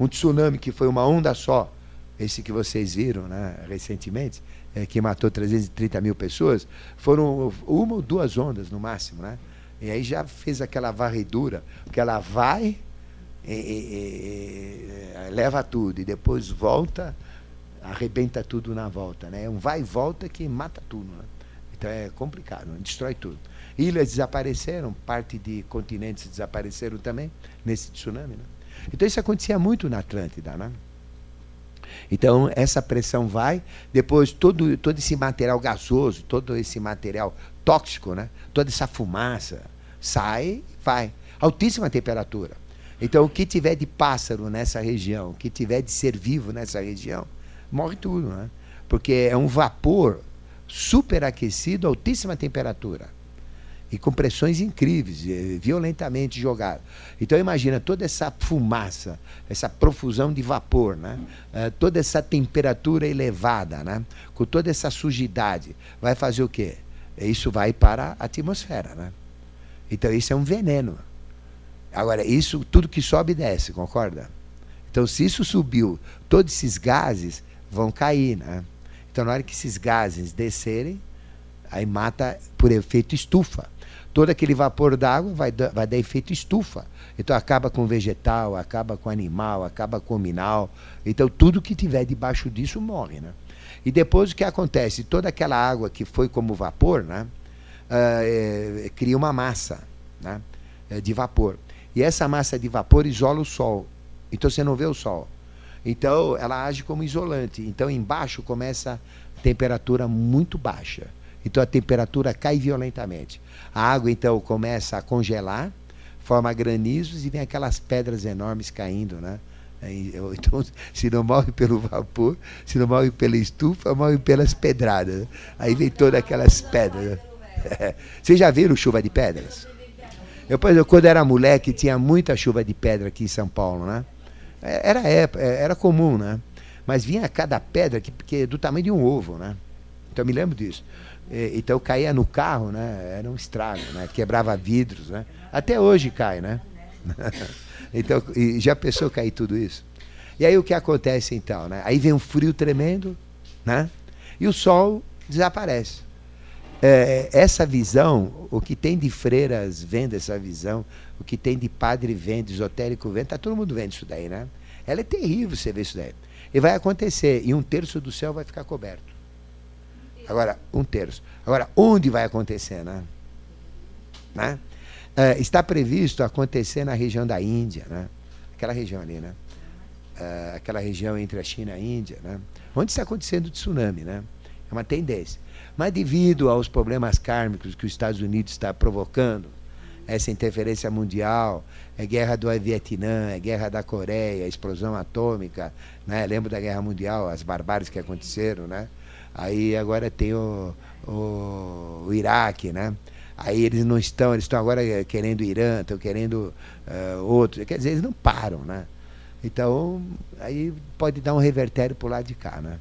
Um tsunami que foi uma onda só, esse que vocês viram né, recentemente, é, que matou 330 mil pessoas, foram uma ou duas ondas no máximo. Né? E aí já fez aquela varredura, que ela vai, e, e, e, leva tudo, e depois volta arrebenta tudo na volta. Né? É um vai e volta que mata tudo. Né? Então é complicado, né? destrói tudo. Ilhas desapareceram, parte de continentes desapareceram também nesse tsunami. Né? Então isso acontecia muito na Atlântida. Né? Então essa pressão vai, depois todo, todo esse material gasoso, todo esse material tóxico, né? toda essa fumaça sai e vai. Altíssima temperatura. Então o que tiver de pássaro nessa região, o que tiver de ser vivo nessa região, morre tudo, né? Porque é um vapor superaquecido a altíssima temperatura e com pressões incríveis, eh, violentamente jogado. Então imagina toda essa fumaça, essa profusão de vapor, né? Uh, toda essa temperatura elevada, né? com toda essa sujidade, vai fazer o quê? Isso vai para a atmosfera. Né? Então isso é um veneno. Agora, isso tudo que sobe desce, concorda? Então se isso subiu, todos esses gases, vão cair, né? Então, na hora que esses gases descerem, aí mata por efeito estufa. Todo aquele vapor d'água vai, vai dar efeito estufa. Então, acaba com vegetal, acaba com animal, acaba com mineral. Então, tudo que tiver debaixo disso morre, né? E depois o que acontece? Toda aquela água que foi como vapor, né? Uh, é, cria uma massa né? de vapor. E essa massa de vapor isola o sol. Então, você não vê o sol. Então, ela age como isolante. Então, embaixo começa a temperatura muito baixa. Então, a temperatura cai violentamente. A água, então, começa a congelar, forma granizos e vem aquelas pedras enormes caindo, né? Então, se não morre pelo vapor, se não morre pela estufa, morre pelas pedradas. Aí vem todas aquelas pedras. Vocês já viram chuva de pedras? Eu, quando era moleque, tinha muita chuva de pedra aqui em São Paulo, né? É, era, é, era comum, né? Mas vinha cada pedra que, que do tamanho de um ovo, né? Então eu me lembro disso. Então caía no carro, né? Era um estrago, né? Quebrava vidros, né? Até hoje cai, né? então, já pensou cair tudo isso? E aí o que acontece então, né? Aí vem um frio tremendo, né? E o sol desaparece. É, essa visão, o que tem de freiras vendo essa visão, o que tem de padre vendo, esotérico vendo, está todo mundo vendo isso daí, né? Ela é terrível você ver isso daí. E vai acontecer, e um terço do céu vai ficar coberto. Agora, um terço. Agora, onde vai acontecer, né? né? É, está previsto acontecer na região da Índia, né? Aquela região ali, né? É, aquela região entre a China e a Índia, né? Onde está acontecendo o tsunami, né? É uma tendência. Mas devido aos problemas kármicos que os Estados Unidos está provocando, essa interferência mundial, é guerra do Vietnã, é guerra da Coreia, explosão atômica, né? Lembro da Guerra Mundial, as barbáries que aconteceram, né? Aí agora tem o, o, o Iraque, né? Aí eles não estão, eles estão agora querendo Irã, estão querendo uh, outro. Quer dizer, eles não param, né? Então, aí pode dar um revertério para o lado de cá, né?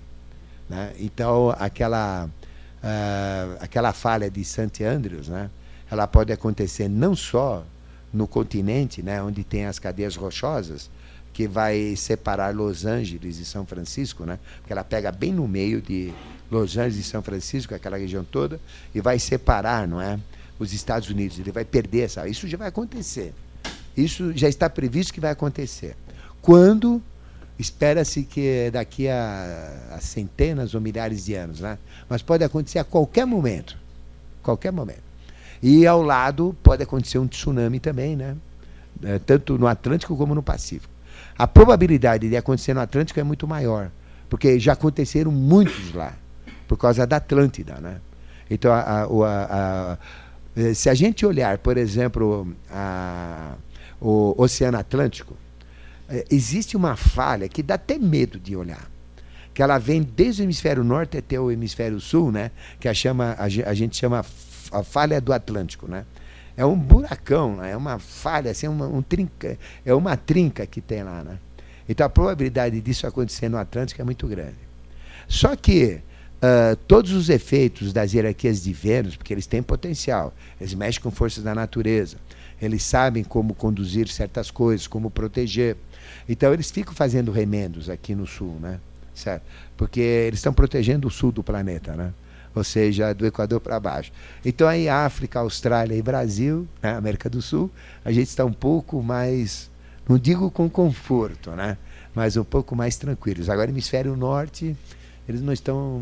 né? Então, aquela, uh, aquela falha de St. Andrews, né? Ela pode acontecer não só no continente, né? Onde tem as cadeias rochosas, que vai separar Los Angeles e São Francisco, né? Porque ela pega bem no meio de Los Angeles e São Francisco, aquela região toda, e vai separar, não é? Os Estados Unidos. Ele vai perder essa. Isso já vai acontecer. Isso já está previsto que vai acontecer. Quando espera-se que daqui a, a, centenas ou milhares de anos, né? Mas pode acontecer a qualquer momento, qualquer momento. E ao lado pode acontecer um tsunami também, né? É, tanto no Atlântico como no Pacífico. A probabilidade de acontecer no Atlântico é muito maior, porque já aconteceram muitos lá, por causa da Atlântida. Né? Então, a, a, a, eh, se a gente olhar, por exemplo, o Oceano Atlântico, eh, existe uma falha que dá até medo de olhar. Que ela vem desde o hemisfério norte até o hemisfério sul, né? que a, chama, a gente chama a falha do Atlântico. Né? é um buracão, né? é uma falha, assim, uma, um trinca, é uma trinca que tem lá. Né? Então a probabilidade disso acontecer no Atlântico é muito grande. Só que uh, todos os efeitos das hierarquias de Vênus, porque eles têm potencial, eles mexem com forças da natureza, eles sabem como conduzir certas coisas, como proteger. Então eles ficam fazendo remendos aqui no sul, né? Certo? Porque eles estão protegendo o sul do planeta, né? ou seja, do Equador para baixo. Então, aí, África, Austrália e Brasil, né, América do Sul, a gente está um pouco mais, não digo com conforto, né, mas um pouco mais tranquilos. Agora, hemisfério norte, eles não estão,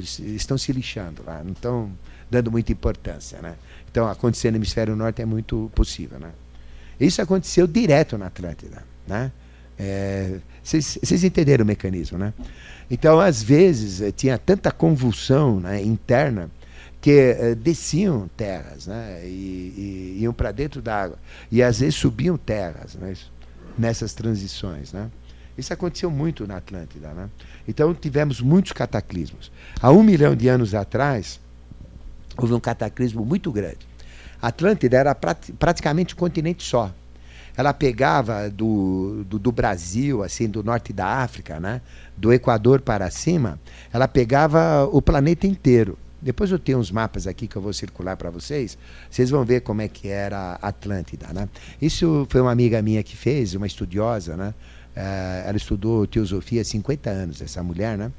estão se lixando lá, não estão dando muita importância. Né? Então, acontecer no hemisfério norte é muito possível. Né? Isso aconteceu direto na Atlântida. Né? É, vocês entenderam o mecanismo, né? Então, às vezes, eh, tinha tanta convulsão né, interna que eh, desciam terras né, e, e iam para dentro da água. E às vezes subiam terras né, nessas transições. Né? Isso aconteceu muito na Atlântida. Né? Então tivemos muitos cataclismos. Há um milhão de anos atrás, houve um cataclismo muito grande. A Atlântida era prat praticamente um continente só ela pegava do, do, do, Brasil, assim, do norte da África, né? do Equador para cima, ela pegava o planeta inteiro. Depois eu tenho uns mapas aqui que eu vou circular para vocês. Vocês vão ver como é que era a Atlântida, né? Isso foi uma amiga minha que fez, uma estudiosa, né? Uh, ela estudou teosofia há 50 anos, essa mulher, né?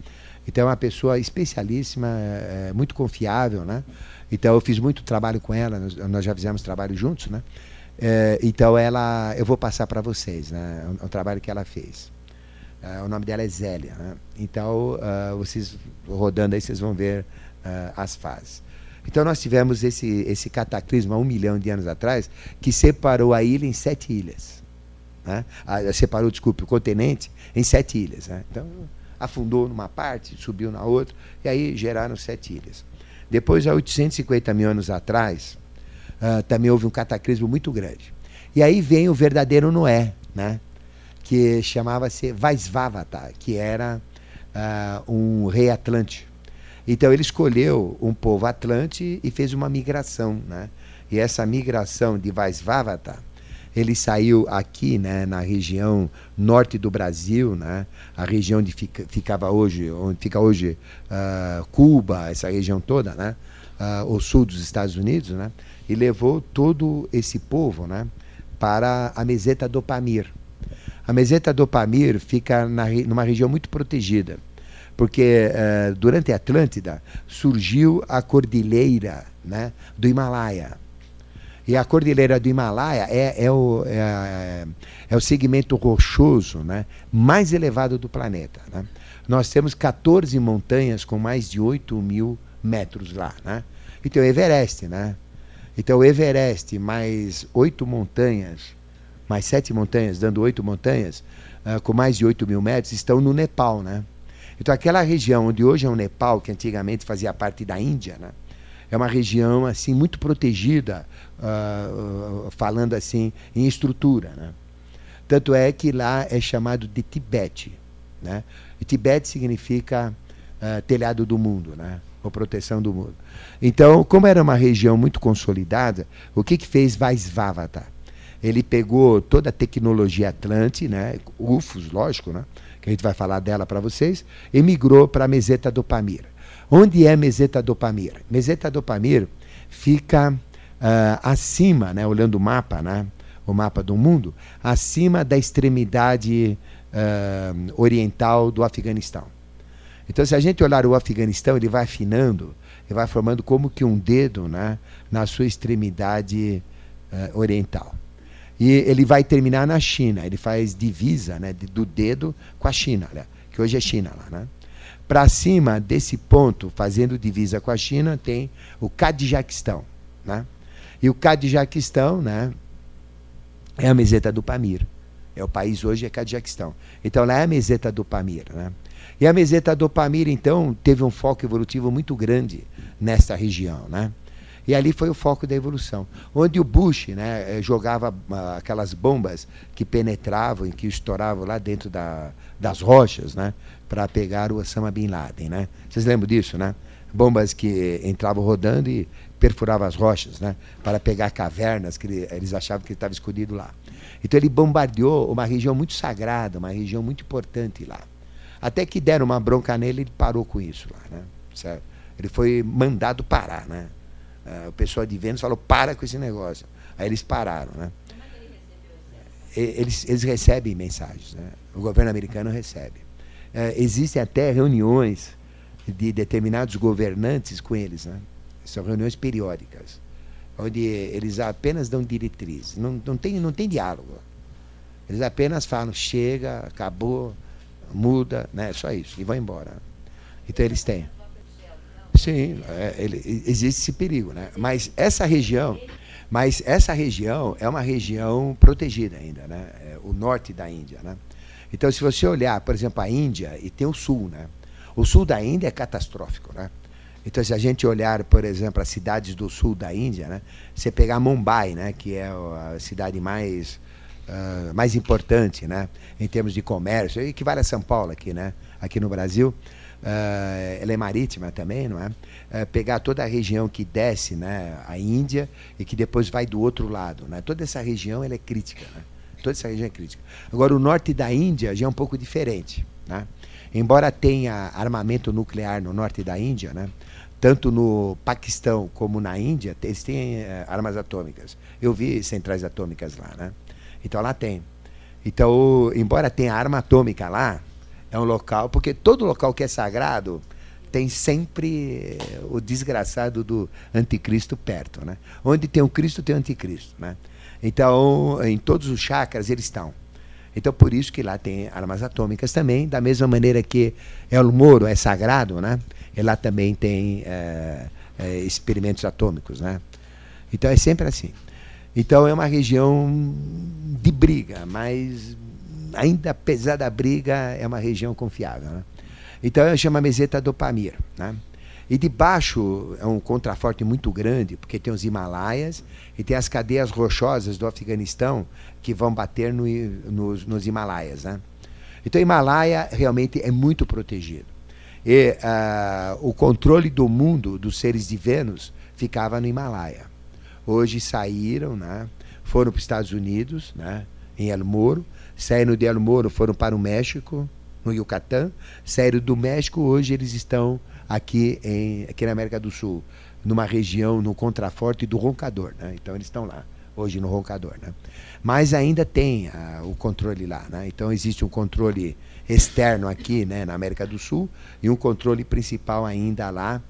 Então é uma pessoa especialíssima, é, muito confiável, né? Então eu fiz muito trabalho com ela, nós, nós já fizemos trabalho juntos, né? É, então ela, eu vou passar para vocês, né? O, o, trabalho que ela fez. Uh, o nome dela é Zélia. Né? Então, uh, vocês rodando aí, vocês vão ver uh, as fases. Então, nós tivemos esse, esse cataclismo há um milhão de anos atrás, que separou a ilha em sete ilhas. Né? separou, desculpe, o continente em sete ilhas. Né? Então, afundou numa parte, subiu na outra, e aí geraram sete ilhas. Depois, há 850 mil anos atrás, também houve um cataclismo muito grande. E aí vem o verdadeiro Noé, né? que chamava-se Vaisvavata, que era uh, um rei atlante. Então ele escolheu um povo atlante e fez uma migração, né? E essa migração de Vaisvavata, ele saiu aqui, né, na região norte do Brasil, né, a região onde fica, ficava hoje, onde fica hoje uh, Cuba, essa região toda, né, uh, o sul dos Estados Unidos, né, e levou todo esse povo, né, para a meseta do Pamir. A meseta do Pamir fica na, numa região muito protegida, porque uh, durante a Atlântida surgiu a cordilheira né, do Himalaia. E a cordilheira do Himalaia é, é, o, é, é, o segmento rochoso né, mais elevado do planeta. Né? Nós temos 14 montanhas com mais de 8 mil metros lá. Né? E tem o Everest. Né? Então, Everest mais oito montanhas, mais sete montanhas, dando oito montanhas, uh, com mais de 8 mil metros, estão no Nepal. Né? Então, aquela região onde hoje é o Nepal, que antigamente fazia parte da Índia, né? é uma região assim muito protegida, uh, falando assim em estrutura. Né? Tanto é que lá é chamado de Tibete. Né? E Tibete significa telhado do mundo, né? Ou proteção do mundo. Então, como era uma região muito consolidada, o que, que fez Vaisvavata? Ele pegou toda a tecnologia Atlante, né? UFOS, lógico, né? que a gente vai falar dela para vocês, e migrou para a meseta do Pamir. Onde é Meseta do Pamir? Meseta do Pamir fica uh, acima, né, olhando o mapa, né, o mapa do mundo, acima da extremidade uh, oriental do Afeganistão. Então, se a gente olhar o Afeganistão, ele vai afinando, ele vai formando como que um dedo né, na sua extremidade uh, oriental. E ele vai terminar na China, ele faz divisa né, do dedo com a China, né, que hoje é China lá, né? Para cima desse ponto, fazendo divisa com a China, tem o Cadijaquistão. Né? E o Cadijaquistão né, é a meseta do Pamir. É o país hoje é Cadijaquistão. Então lá é a meseta do Pamir. Né? E a meseta do Pamir, então, teve um foco evolutivo muito grande nessa região. Né? E ali foi o foco da evolução. Onde o Bush né, eh, jogava uh, aquelas bombas que penetravam e que estouravam lá dentro da, das rochas, né? Para pegar o Osama Bin Laden, né? Vocês lembram disso, né? Bombas que entravam rodando e perfuravam as rochas, né? Para pegar cavernas que ele, eles achavam que ele estava escondido lá. Então ele bombardeou uma região muito sagrada, uma região muito importante lá. Até que deram uma bronca nele, ele parou com isso lá, né? Certo? Ele foi mandado parar, né? Uh, o pessoal de Vênus falou, para com esse negócio. Aí eles pararam, né? Eles, eles recebem mensagens, né? o governo americano recebe. Uh, existem até reuniões de determinados governantes com eles, né? são reuniões periódicas, onde eles apenas dão diretrizes, não, não, tem, não tem diálogo. Eles apenas falam, chega, acabou, muda, né? só isso, e vão embora. Então eles têm. Sim, é, ele, existe esse perigo, né? Mas essa região, mas essa região é uma região protegida ainda, né? É o norte da Índia, né? Então, se você olhar, por exemplo, a Índia e tem o sul, né? O sul da Índia é catastrófico, né? Então, se a gente olhar, por exemplo, as cidades do sul da Índia, né? Você pegar Mumbai, né? Que é a cidade mais uh, mais importante, né? Em termos de comércio, equivale a São Paulo aqui, né? Aqui no Brasil uh, ela é marítima também, não é? Uh, pegar toda a região que desce, né, a Índia e que depois vai do outro lado, né? Toda essa região ela é crítica, né? Toda essa região é crítica. Agora o norte da Índia já é um pouco diferente, né? Embora tenha armamento nuclear no norte da Índia, né? Tanto no Paquistão como na Índia, eles têm uh, armas atômicas. Eu vi centrais atômicas lá, né? Então lá tem. Então, embora tenha arma atômica lá, é um local, porque todo local que é sagrado tem sempre o desgraçado do anticristo perto, né? Onde tem o Cristo tem o anticristo, né? Então, em todos os chakras eles estão. Então, por isso que lá tem armas atômicas também, da mesma maneira que El Moro é sagrado, né? E lá também tem é, é, experimentos atômicos, né? Então, é sempre assim. Então, é uma região de briga, mas ainda apesar da briga, é uma região confiável. Né? Então eu chamo meseta do Pamir. Né? E debaixo é um contraforte muito grande, porque tem os Himalaias e tem as cadeias rochosas do Afeganistão que vão bater no, nos, nos Himalaias. Né? Então o Himalaia realmente é muito protegido. E uh, o controle do mundo dos seres de Vênus ficava no Himalaia. Hoje saíram, né? foram para os Estados Unidos, né? em El Moro, saíram de El Moro, foram para o México, no Yucatán, saíram do México, hoje eles estão aqui, em, aqui na América do Sul, numa região, no contraforte do Roncador. Né? Então eles estão lá, hoje no Roncador. Né? Mas ainda tem uh, o controle lá. Né? Então existe um controle externo aqui né, na América do Sul e um controle principal ainda lá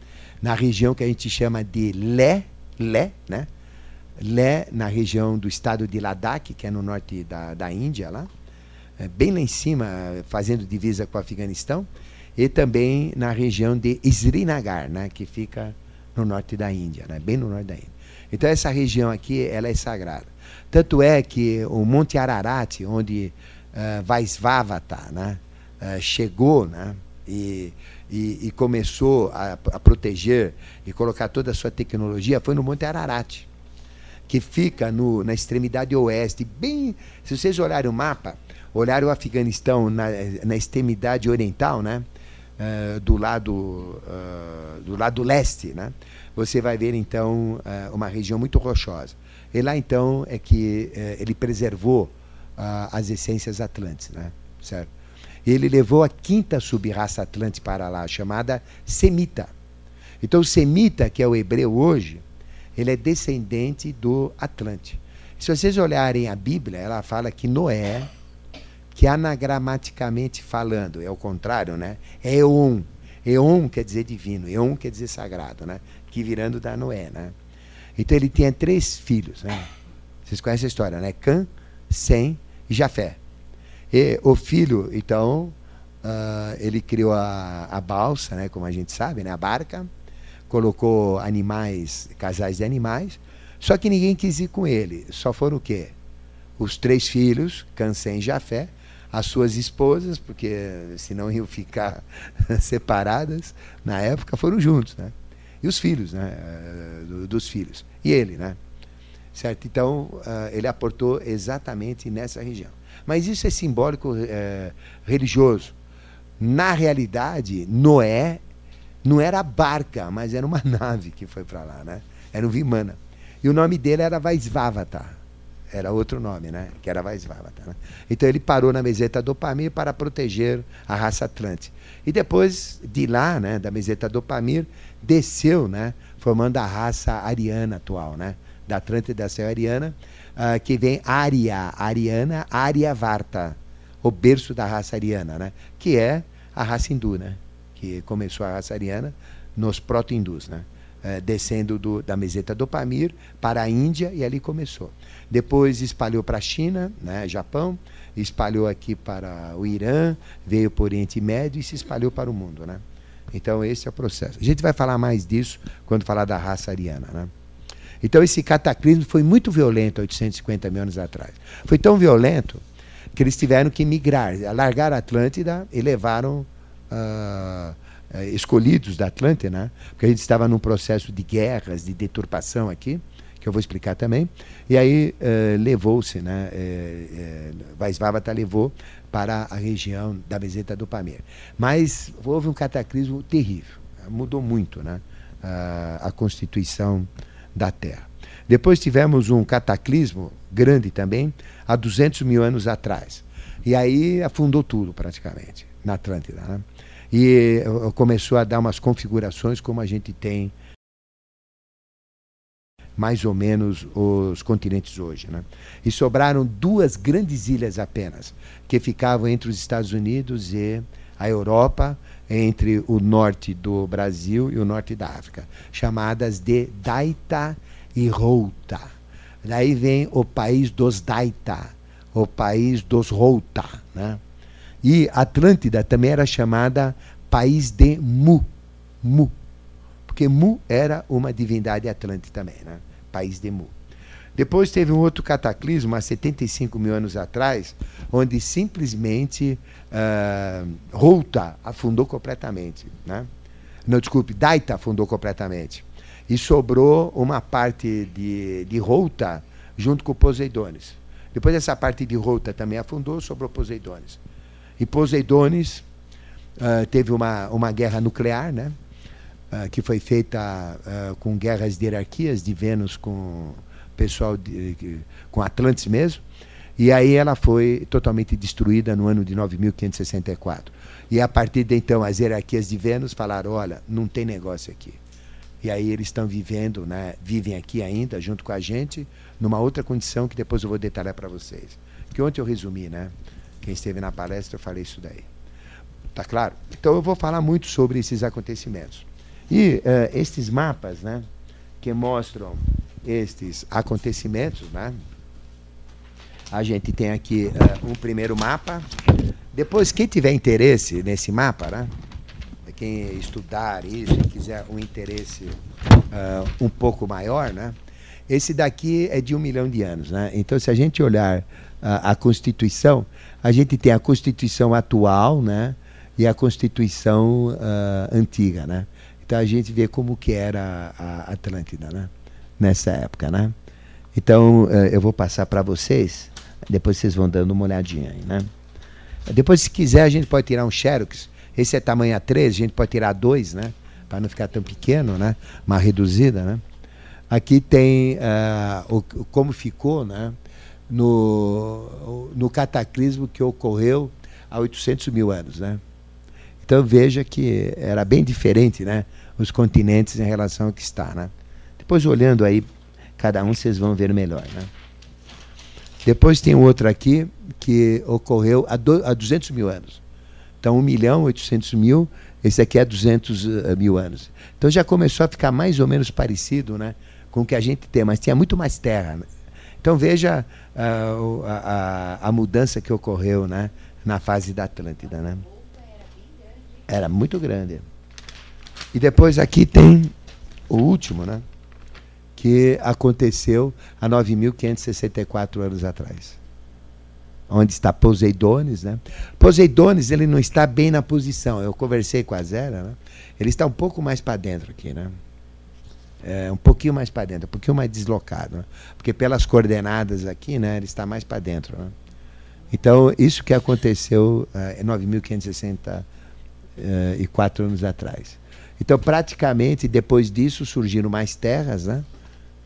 na região que a gente chama de Lé, Lé, né? Lé, na região do estado de Ladakh, que é no norte da, da Índia, lá, é, bem lá em cima, fazendo divisa com o Afeganistão, e também na região de Srinagar, né, que fica no norte da Índia, né, bem no norte da Índia. Então essa região aqui, ela é sagrada. Tanto é que o Monte Ararat, onde uh, Vaisvavata né, uh, chegou, né, e, e, e começou a, a, proteger e colocar toda a sua tecnologia, foi no Monte Ararat que fica no, na extremidade oeste, bem. Se vocês olharem o mapa, olharem o Afeganistão na, na extremidade oriental, né? Uh, do lado uh, do lado leste, né? Você vai ver então uh, uma região muito rochosa. E lá então é que ele preservou as essências atlantes, né? Certo? Ele levou a quinta subraça atlante para lá, chamada semita. Então semita, que é o hebreu hoje, ele é descendente do Atlante. Se vocês olharem a Bíblia, ela fala que Noé, que anagramaticamente falando, é o contrário, né? É Eon. Eon quer dizer divino, Eon quer dizer sagrado, né? Que virando da Noé, né? Então ele tinha três filhos, né? Vocês conhecem a história, né? Cã, Sem e Jafé. E o filho, então, uh, ele criou a, a balsa, né? Como a gente sabe, né? A barca colocou animais, casais de animais, só que ninguém quis ir com ele. Só foram o quê? Os três filhos, Cansem e Jafé, as suas esposas, porque senão iam ficar separadas na época, foram juntos, né? E os filhos, né? Eh, dos filhos. E ele, né? Certo? Então, uh, ele aportou exatamente nessa região. Mas isso é simbólico uh, religioso. Na realidade, Noé não era barca, mas era uma nave que foi para lá, né? Era um Vimana. E o nome dele era Vaisvavata. Era outro nome, né? Que era Vaisvavata. Né? Então ele parou na meseta do Pamir para proteger a raça Atlante. E depois de lá, né, da meseta do Pamir, desceu, né, formando a raça ariana atual, né? Da Atlântida da Ariana, uh, que vem Arya, Ariana, Aryavarta, o berço da raça ariana, né? Que é a raça hindu, né? Que começou a raça ariana, nos proto-hindus, né? É, descendo do, da meseta do Pamir para a Índia e ali começou. Depois espalhou para a China, né, Japão, espalhou aqui para o Irã, veio para o Oriente Médio e se espalhou para o mundo. Né? Então esse é o processo. A gente vai falar mais disso quando falar da raça ariana. Né? Então esse cataclismo foi muito violento 850 mil anos atrás. Foi tão violento que eles tiveram que migrar, largar a Atlântida e levaram uh, escolhidos da Atlântida, né? porque a gente estava num processo de guerras, de deturpação aqui, que eu vou explicar também. E aí uh, levou-se, né? Uh, Vaisvavata levou para a região da meseta do Pamir. Mas houve um cataclismo terrível, mudou muito né? Uh, a constituição da Terra. Depois tivemos um cataclismo grande também, há 200 mil anos atrás. E aí afundou tudo praticamente na Atlântida. Né? E começou a dar umas configurações como a gente tem mais ou menos os continentes hoje. Né? E sobraram duas grandes ilhas apenas, que ficavam entre os Estados Unidos e a Europa, entre o norte do Brasil e o norte da África, chamadas de Daita e Routa. Daí vem o país dos Daita, o país dos Routa. Né? E Atlântida também era chamada país de Mu. Mu. Porque Mu era uma divindade atlântica também, né? País de Mu. Depois teve um outro cataclismo, há 75 mil anos atrás, onde simplesmente uh, Routa afundou completamente. Né? Não, desculpe, Daita afundou completamente. E sobrou uma parte de, de Routa junto com Poseidones. Depois essa parte de Routa também afundou, sobrou Poseidones. E Poseidones uh, teve uma, uma guerra nuclear, né? uh, que foi feita uh, com guerras de hierarquias de Vênus com pessoal de, com Atlantes mesmo. E aí ela foi totalmente destruída no ano de 9564. E a partir de então as hierarquias de Vênus falaram: olha, não tem negócio aqui. E aí eles estão vivendo, né, vivem aqui ainda junto com a gente, numa outra condição que depois eu vou detalhar para vocês. Que ontem eu resumi, né? Quem esteve na palestra eu falei isso daí. Tá claro? Então eu vou falar muito sobre esses acontecimentos. E uh, estes mapas, né, que mostram estes acontecimentos, né? A gente tem aqui uh, um primeiro mapa. Depois, quem tiver interesse nesse mapa, né? Quem estudar isso e quiser um interesse uh, um pouco maior, né? Esse daqui é de um milhão de anos, né? Então, se a gente olhar a Constituição, a gente tem a Constituição atual, né? E a Constituição uh, antiga, né? Então a gente vê como que era a Atlântida, né? Nessa época, né? Então uh, eu vou passar para vocês, depois vocês vão dando uma olhadinha aí, né? Depois, se quiser, a gente pode tirar um xerox. Esse é tamanho A3, a gente pode tirar dois, né? Para não ficar tão pequeno, né? Uma reduzida, né? Aqui tem uh, o, como ficou, né? No, no cataclismo que ocorreu há 800 mil anos. Né? Então veja que era bem diferente né, os continentes em relação ao que está. Né? Depois olhando aí, cada um vocês vão ver melhor. Né? Depois tem outro aqui que ocorreu há, do, há 200 mil anos. Então 1 milhão 800 mil, esse aqui é 200 uh, mil anos. Então já começou a ficar mais ou menos parecido né, com o que a gente tem, mas tinha muito mais terra. Né? Então veja a, a, a, mudança que ocorreu né, na fase da Atlântida. Né? Era muito grande. E depois aqui tem o último, né? Que aconteceu há 9.564 anos atrás. Onde está Poseidones, né? Poseidones, ele não está bem na posição. Eu conversei com a Zera, né? Ele está um pouco mais para dentro aqui, né? É, um pouquinho mais para dentro, um pouquinho mais deslocado. Né? Porque pelas coordenadas aqui, né, ele está mais para dentro. Né? Então, isso que aconteceu é, em 9.564 é, anos atrás. Então, praticamente, depois disso, surgiram mais terras, né?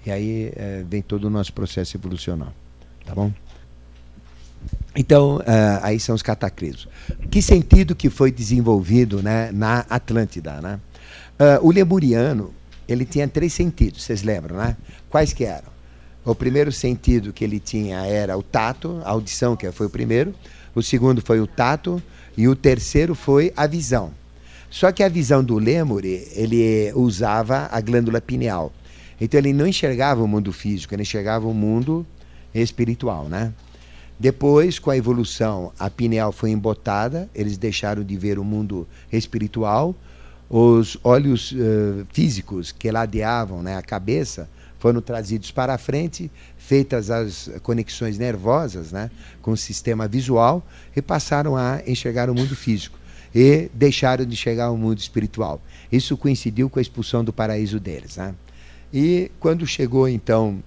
E aí é, vem todo o nosso processo evolucional. Tá bom? Então, uh, aí são os cataclismos. Que sentido que foi desenvolvido né, na Atlântida? Né? Uh, o lemuriano, ele tinha três sentidos, vocês lembram, né? Quais que eram? O primeiro sentido que ele tinha era o tato, a audição, que foi o primeiro. O segundo foi o tato. E o terceiro foi a visão. Só que a visão do Lemure, ele usava a glândula pineal. Então ele não enxergava o mundo físico, ele enxergava o mundo espiritual, né? Depois, com a evolução, a pineal foi embotada, eles deixaram de ver o mundo espiritual os olhos uh, físicos que ladeavam né, a cabeça foram trazidos para a frente, feitas as conexões nervosas né, com o sistema visual e passaram a enxergar o mundo físico e deixaram de enxergar o mundo espiritual. Isso coincidiu com a expulsão do paraíso deles. Né? E quando chegou então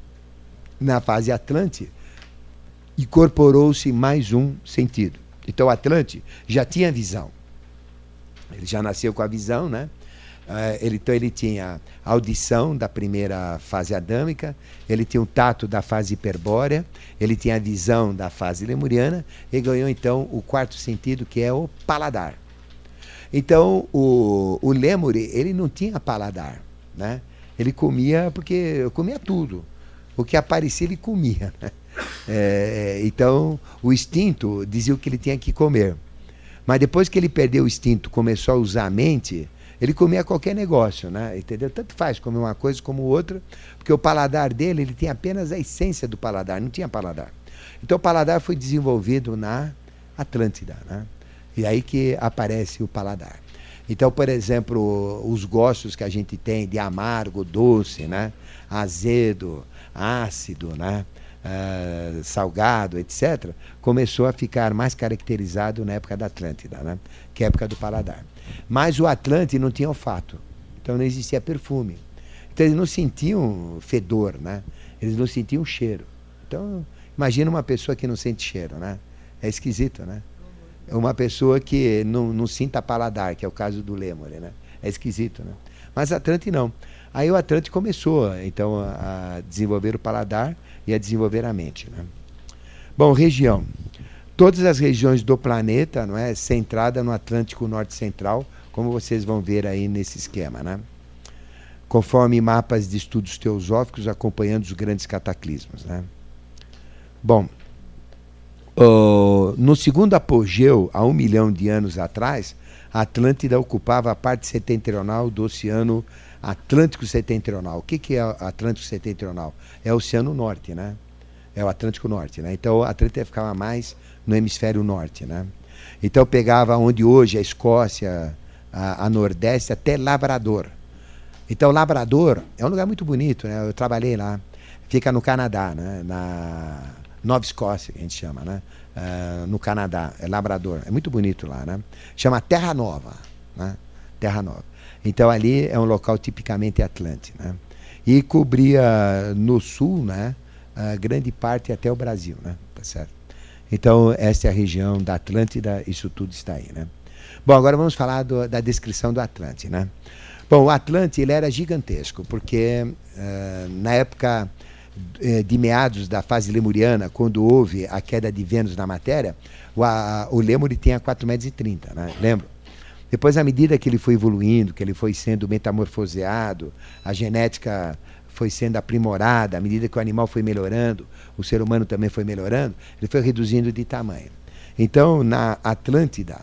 na fase Atlante, incorporou-se mais um sentido. Então Atlante já tinha visão ele já nasceu com a visão, né? Uh, ele, então ele tinha audição da primeira fase adâmica, ele tinha o tato da fase hiperbórea, ele tinha a visão da fase lemuriana e ganhou então o quarto sentido que é o paladar. Então o, o lemure ele não tinha paladar, né? Ele comia porque comia tudo, o que aparecia ele comia. Né? É, então o instinto dizia o que ele tinha que comer. Mas depois que ele perdeu o instinto, começou a usar a mente, ele comia qualquer negócio, né? Entendeu? Tanto faz comer uma coisa como outra, porque o paladar dele, ele tinha apenas a essência do paladar, não tinha paladar. Então o paladar foi desenvolvido na Atlântida, né? E aí que aparece o paladar. Então, por exemplo, os gostos que a gente tem de amargo, doce, né? Azedo, ácido, né? Uh, salgado, etc., começou a ficar mais caracterizado na época da Atlântida, né? que é a época do paladar. Mas o Atlante não tinha olfato, então não existia perfume. Então eles não sentiam fedor, né? eles não sentiam cheiro. Então, imagina uma pessoa que não sente cheiro, né? É esquisito, né? Uma pessoa que não, não sinta paladar, que é o caso do Lemure, né? É esquisito, né? Mas Atlante não. Aí o Atlante começou, então, a desenvolver o paladar e a desenvolver a mente. Né? Bom, região. Todas as regiões do planeta, não é, centrada no Atlântico Norte Central, como vocês vão ver aí nesse esquema, né? Conforme mapas de estudos teosóficos acompanhando os grandes cataclismos, né? Bom, no segundo apogeu, há um milhão de anos atrás, a Atlântida ocupava a parte setentrional do Oceano Atlântico Setentrional. O que, que é o Atlântico Setentrional? É o Oceano Norte, né? É o Atlântico Norte, né? Então a Atlântida ficava mais no hemisfério norte, né? Então pegava onde hoje a Escócia, a, a Nordeste, até Labrador. Então Labrador é um lugar muito bonito, né? Eu trabalhei lá. Fica no Canadá, né? Na Nova Escócia, que a gente chama, né? Uh, no Canadá, é Labrador. É muito bonito lá, né? Chama Terra Nova, né? Terra Nova. Então ali é um local tipicamente atlântico, né? E cobria no sul, né? Uh, grande parte até o Brasil, né? Tá certo? Então esta é a região da Atlântida, isso tudo está aí, né? Bom, agora vamos falar do, da descrição do Atlante, né? Bom, o Atlante ele era gigantesco, porque uh, na época eh, de meados da fase lemuriana, quando houve a queda de Vênus na matéria, o, a, o tinha 4,30 metros, né? lembra? Depois, à medida que ele foi evoluindo, que ele foi sendo metamorfoseado, a genética foi sendo aprimorada, à medida que o animal foi melhorando, o ser humano também foi melhorando, ele foi reduzindo de tamanho. Então, na Atlântida,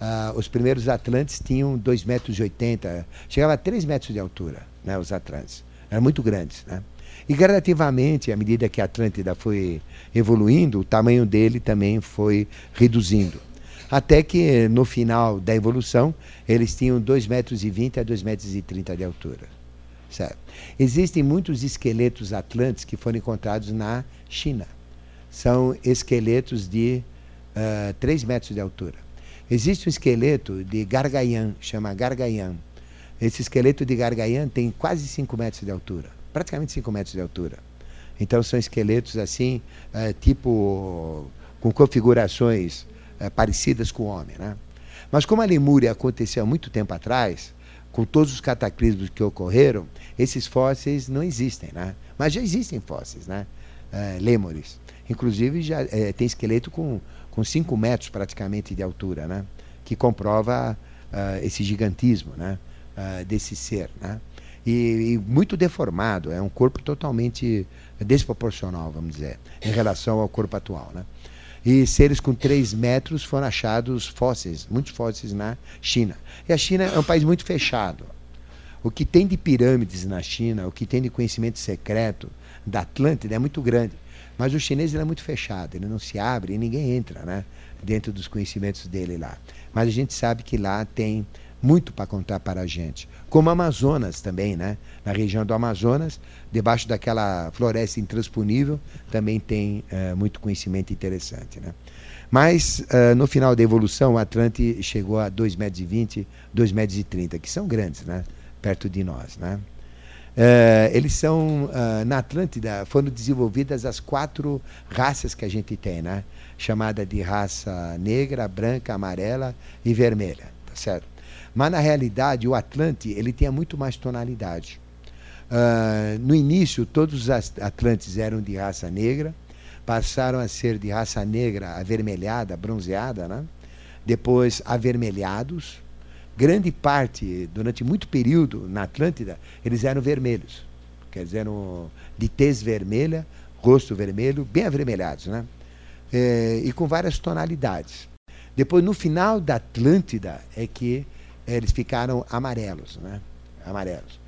uh, os primeiros Atlantes tinham 2,80 metros, chegava a 3 metros de altura, né, os Atlantes. Eram muito grandes, né? E gradativamente, à medida que a Atlântida foi evoluindo, o tamanho dele também foi reduzindo. Até que no final da evolução, eles tinham 2,20 metros a 2,30 metros de altura. Certo? Existem muitos esqueletos atlantes que foram encontrados na China. São esqueletos de uh, ah, 3 metros de altura. Existe um esqueleto de Gargayan, chama Gargayan. Esse esqueleto de Gargayan tem quase 5 metros de altura praticamente 5 metros de altura. Então são esqueletos assim, é, tipo, com configurações é, parecidas com o homem. Né? Mas como a Lemúria aconteceu há muito tempo atrás, com todos os cataclismos que ocorreram, esses fósseis não existem. Né? Mas já existem fósseis, né? É, lêmures. Inclusive já é, tem esqueleto com, com 5 metros praticamente de altura, né? que comprova uh, esse gigantismo né? Uh, desse ser. Né? e, e, muito deformado, é um corpo totalmente desproporcional, vamos dizer, em relação ao corpo atual. Né? E seres com 3 metros foram achados fósseis, muitos fósseis na China. E a China é um país muito fechado. O que tem de pirâmides na China, o que tem de conhecimento secreto da Atlântida é muito grande. Mas o chinês é muito fechado, ele não se abre e ninguém entra né, dentro dos conhecimentos dele lá. Mas a gente sabe que lá tem muito para contar para a gente. Como Amazonas também, né? Na região do Amazonas, debaixo daquela floresta intransponível, também tem uh, muito conhecimento interessante, né? Mas, uh, no final da evolução, o Atlante chegou a 2,20 metros, 2,30 metros, que são grandes, né? Perto de nós, né? Uh, eles são, na Atlântida, foram desenvolvidas as quatro raças que a gente tem, né? Chamada de raça negra, branca, amarela e vermelha, tá certo? Mas na realidade o Atlante ele tinha muito mais tonalidade. Uh, no início todos os Atlantes eram de raça negra, passaram a ser de raça negra avermelhada, bronzeada, né? depois avermelhados. Grande parte, durante muito período na Atlântida, eles eram vermelhos. Quer dizer, eram de tez vermelha, rosto vermelho, bem avermelhados, né? É, e com várias tonalidades. Depois, no final da Atlântida, é que eles ficaram amarelos, né? Amarelos.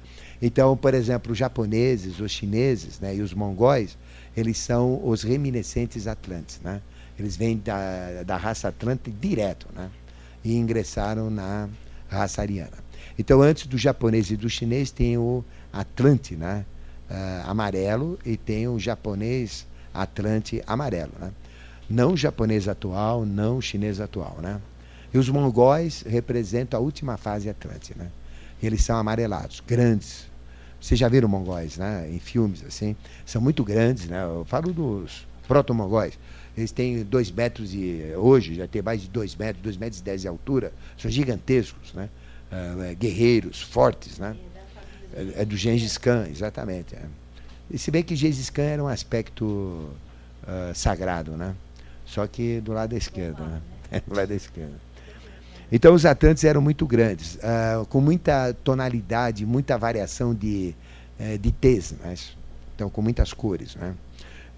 Então, por exemplo, os japoneses, os chineses né, e os mongóis, eles são os reminiscentes atlantes, né? Eles vêm da, da raça atlante direto, né? E ingressaram na raça ariana. Então, antes do japonês e do chinês, tem o atlante, né? Uh, amarelo e tem o japonês atlante amarelo, né? Não japonês atual, não chinês atual, né? E os mongóis representam a última fase atlântica. Né? Eles são amarelados, grandes. Vocês já viram mongóis né? em filmes assim? São muito grandes. Né? Eu falo dos proto-mongóis. Eles têm dois metros e hoje já tem mais de dois metros, dois metros e dez de altura. São gigantescos, né? Uh, guerreiros, fortes, né? É, é do Gengis Khan, exatamente. É. E se bem que Gengis Khan era um aspecto uh, sagrado, né? Só que do lado da esquerda, né? É, do lado da esquerda. Então os Atlantes eram muito grandes, uh, com muita tonalidade, muita variação de, uh, de tez, né? então com muitas cores, né?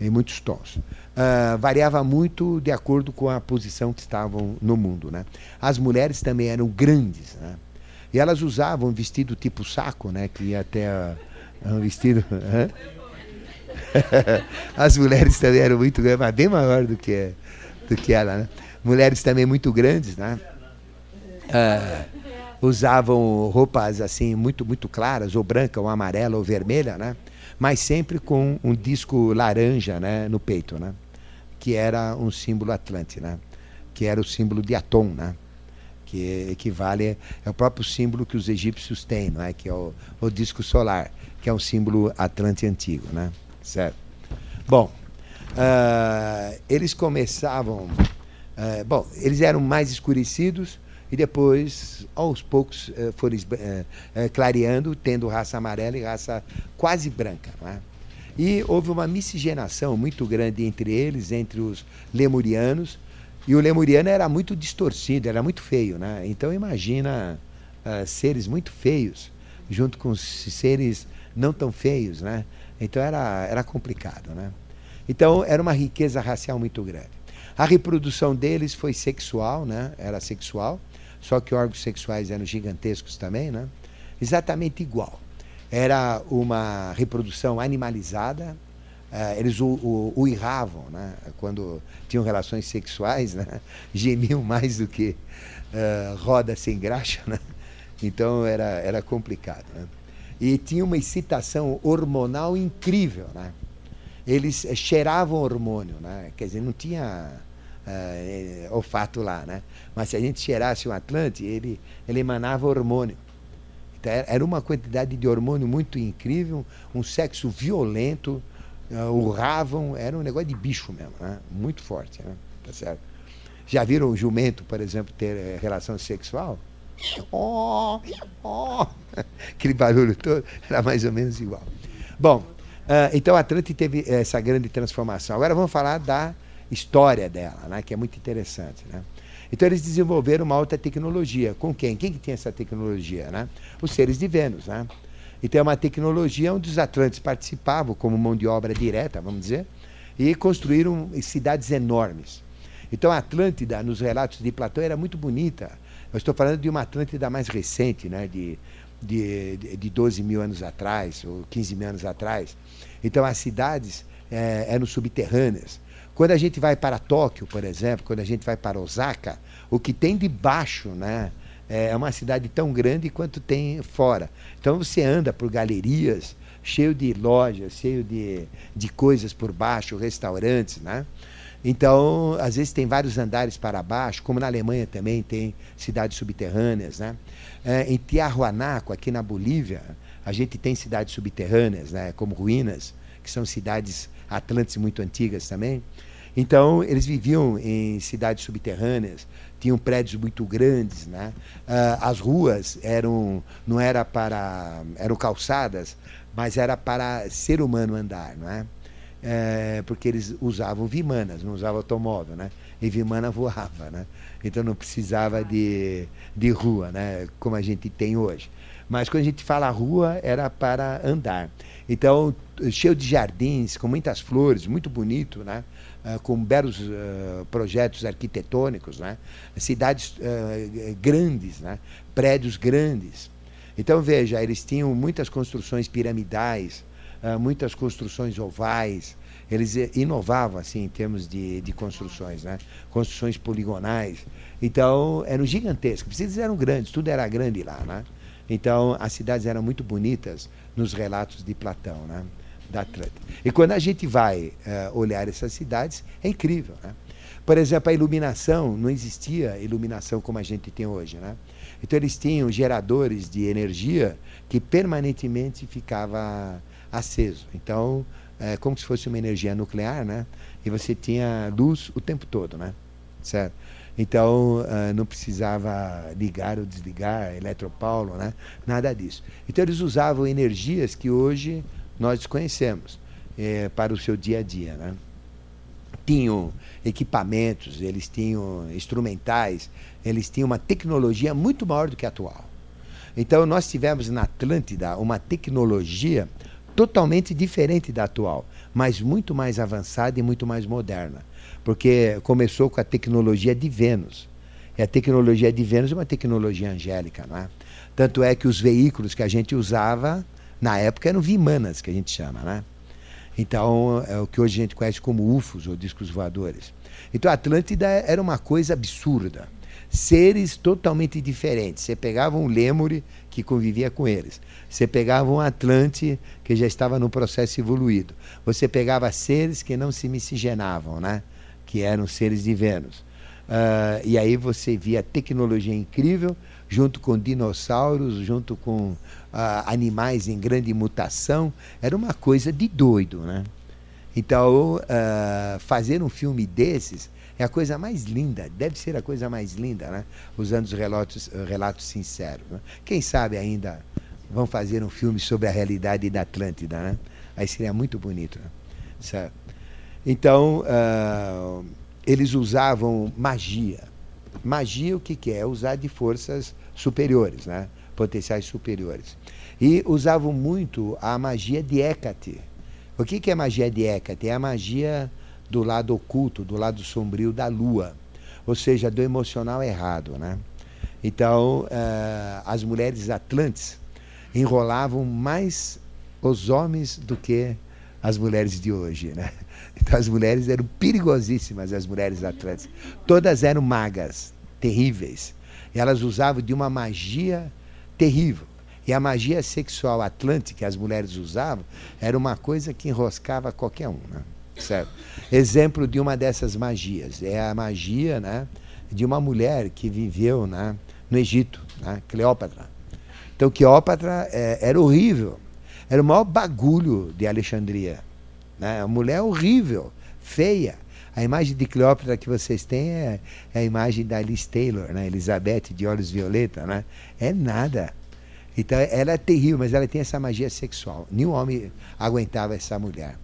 em muitos tons. Uh, variava muito de acordo com a posição que estavam no mundo. Né? As mulheres também eram grandes, né? e elas usavam vestido tipo saco, né? que ia até um vestido. As mulheres também eram muito grandes, mas bem maior do que, do que ela. Né? Mulheres também muito grandes, né? Uh, usavam roupas assim muito muito claras, ou branca, ou amarela, ou vermelha, né? Mas sempre com um disco laranja, né, no peito, né? Que era um símbolo atlante, né? Que era o símbolo de Atom, né? Que equivale é o próprio símbolo que os egípcios têm, não é? Que é o, o disco solar, que é um símbolo atlante antigo, né? Certo? Bom, uh, eles começavam, uh, bom, eles eram mais escurecidos e depois, aos poucos, eh, foram eh, eh, clareando, tendo raça amarela e raça quase branca. É? E houve uma miscigenação muito grande entre eles, entre os lemurianos, e o lemuriano era muito distorcido, era muito feio. Né? Então imagina uh, seres muito feios junto com seres não tão feios. Né? Então era, era complicado. Né? Então era uma riqueza racial muito grande. A reprodução deles foi sexual, né? era sexual, só que órgãos sexuais eram gigantescos também, né? Exatamente igual. Era uma reprodução animalizada, uh, eles uirravam, né? Quando tinham relações sexuais, né? Gemiam mais do que uh, roda sem graxa, né? Então era, era complicado, né? E tinha uma excitação hormonal incrível, né? Eles cheiravam hormônio, né? Quer dizer, não tinha uh, olfato lá, né? Mas se a gente cheirasse um Atlante, ele, ele emanava hormônio. Então, era uma quantidade de hormônio muito incrível, um sexo violento, uh, urravam, era um negócio de bicho mesmo, né? Muito forte, né? Tá certo? Já viram o jumento, por exemplo, ter uh, relação sexual? Oh, oh. Aquele barulho todo era mais ou menos igual. Bom, uh, então Atlante teve essa grande transformação. Agora vamos falar da história dela, né, que é muito interessante. Né? Então eles desenvolveram uma alta tecnologia. Com quem? Quem que tem essa tecnologia? Né? Os seres de Vênus. Né? Então é uma tecnologia onde os atlantes participavam como mão de obra direta, vamos dizer, e construíram cidades enormes. Então a Atlântida, nos relatos de Platão, era muito bonita. Eu estou falando de uma Atlântida mais recente, né? de, de, de 12 mil anos atrás, ou 15 mil anos atrás. Então as cidades é, eram subterrâneas. Quando a gente vai para Tóquio, por exemplo, quando a gente vai para Osaka, o que tem debaixo, né? É uma cidade tão grande quanto tem fora. Então você anda por galerias, cheio de lojas, cheio de, de coisas por baixo, restaurantes, né? Então, às vezes tem vários andares para baixo, como na Alemanha também tem cidades subterrâneas, né? É, em Tiahuanaco, aqui na Bolívia, a gente tem cidades subterrâneas, né? Como ruínas, que são cidades atlantes muito antigas também. Então, eles viviam em cidades subterrâneas, tinham prédios muito grandes, né? Uh, as ruas eram não era para eram calçadas, mas era para ser humano andar, não é? é? porque eles usavam vimanas, não usavam automóvel, né? E vimana voava, né? Então não precisava de, de rua, né? Como a gente tem hoje. Mas quando a gente fala rua, era para andar. Então, cheio de jardins, com muitas flores, muito bonito, né? Uh, com belos uh, projetos arquitetônicos, né? cidades uh, grandes, né? prédios grandes. Então, veja, eles tinham muitas construções piramidais, muitas construções ovais, eles inovavam assim em termos de, de construções, né? construções poligonais. Então, eram gigantescas, cidades eram grandes, tudo era grande lá. Né? Então, as cidades eram muito bonitas nos relatos de Platão. Né? Da Atlântida. E quando a gente vai uh, olhar essas cidades, é incrível. Né? Por exemplo, a iluminação, não existia iluminação como a gente tem hoje. Né? Então, eles tinham geradores de energia que permanentemente ficava aceso. Então, é como se fosse uma energia nuclear, né? E você tinha luz o tempo todo, né? Certo? Então uh, não precisava ligar ou desligar, eletropaulo, né? nada disso. Então eles usavam energias que hoje nós desconhecemos eh, para o seu dia a dia. Né? Tinham equipamentos, eles tinham instrumentais, eles tinham uma tecnologia muito maior do que a atual. Então nós tivemos na Atlântida uma tecnologia totalmente diferente da atual, mas muito mais avançada e muito mais moderna porque começou com a tecnologia de Vênus. E a tecnologia de Vênus é uma tecnologia angélica, não é? Tanto é que os veículos que a gente usava na época eram vimanas, que a gente chama, né? Então, é o que hoje a gente conhece como UFOs, ou discos voadores. Então, a Atlântida era uma coisa absurda. Seres totalmente diferentes. Você pegava um lêmure que convivia com eles. Você pegava um Atlante que já estava no processo evoluído. Você pegava seres que não se miscigenavam, né? que eram seres de Vênus. Uh, e aí você via tecnologia incrível, junto com dinossauros, junto com animais em grande mutação. Era uma coisa de doido, né? Então, uh, fazer um filme desses é a coisa mais linda, deve ser a coisa mais linda, né? Usando os relatos, relatos sinceros. Né? Quem sabe ainda vão fazer um filme sobre a realidade da Atlântida, né? Aí seria muito bonito, né? Certo? Então, uh, eles usavam magia. Magia, o que, que é? Usar de forças superiores, né? Potenciais superiores. E usavam muito a magia de Hecate. O que, que é magia de Hecate? É a magia do lado oculto, do lado sombrio da lua, ou seja, do emocional errado. Né? Então, uh, as mulheres atlantes enrolavam mais os homens do que as mulheres de hoje. Né? Então as mulheres eram perigosíssimas, as mulheres atletas. Todas eram magas, terríveis. E elas usavam de uma magia terrível. E a magia sexual atlântica que as mulheres usavam era uma coisa que enroscava qualquer um. Né? Certo? Exemplo de uma dessas magias é a magia né, de uma mulher que viveu né, no Egito, né, Cleópatra. Então, Cleópatra é, era horrível. Era o maior bagulho de Alexandria. Né? A mulher horrível, feia. A imagem de Cleópatra que vocês têm é, é a imagem da Liz Taylor, né? Elizabeth de olhos violeta, né? É nada. Então ela é terrível, mas ela tem essa magia sexual. Nenhum homem aguentava essa mulher.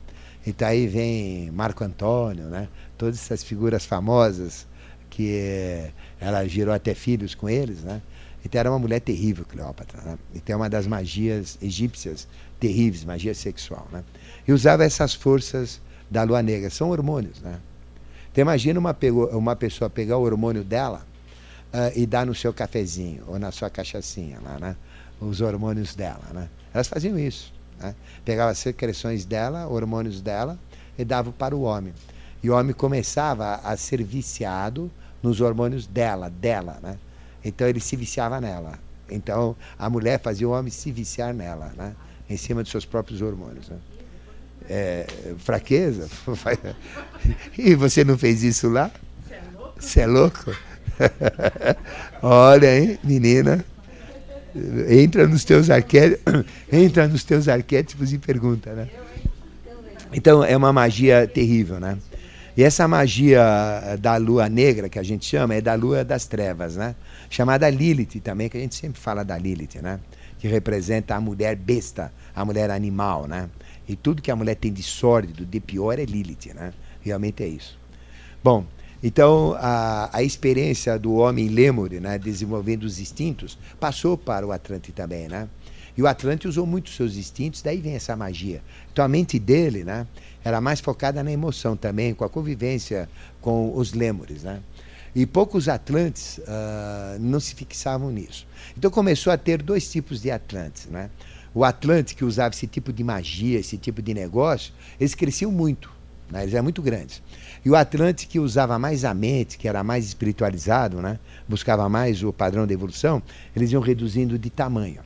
Então aí vem Marco Antônio, né? Todas essas figuras famosas que ela gerou até filhos com eles, né? Então era uma mulher terrível, Cleópatra. Né? Então é uma das magias egípcias terríveis, magia sexual. Né? E usava essas forças da lua negra. São hormônios, né? Então imagina uma, uma pessoa pegar o hormônio dela uh, e dar no seu cafezinho ou na sua cachaçinha lá, né? Os hormônios dela, né? Elas faziam isso, né? Pegava as secreções dela, hormônios dela e dava para o homem. E o homem começava a ser viciado nos hormônios dela, dela, né? Então ele se viciava nela. Então a mulher fazia o homem se viciar nela, né? Em cima dos seus próprios hormônios. Né? É, fraqueza. e você não fez isso lá? Você é louco? Olha, hein, menina. Entra nos teus arquétipos, entra nos teus arquétipos e pergunta, né? Então é uma magia terrível, né? E essa magia da lua negra que a gente chama é da lua das trevas, né? Chamada Lilith também, que a gente sempre fala da Lilith, né? Que representa a mulher besta, a mulher animal, né? E tudo que a mulher tem de sórdido, de pior, é Lilith, né? Realmente é isso. Bom, então a, a experiência do homem Lemure, né, desenvolvendo os instintos, passou para o Atlante também, né? E o Atlante usou muito seus instintos, daí vem essa magia. Então a mente dele, né, era mais focada na emoção também, com a convivência com os Lemures, né? E poucos Atlantes uh, não se fixavam nisso. Então começou a ter dois tipos de Atlantes, né? O Atlântico que usava esse tipo de magia, esse tipo de negócio, eles cresciam muito, né? eles eram muito grandes. E o Atlântico que usava mais a mente, que era mais espiritualizado, né? buscava mais o padrão da evolução, eles iam reduzindo de tamanho.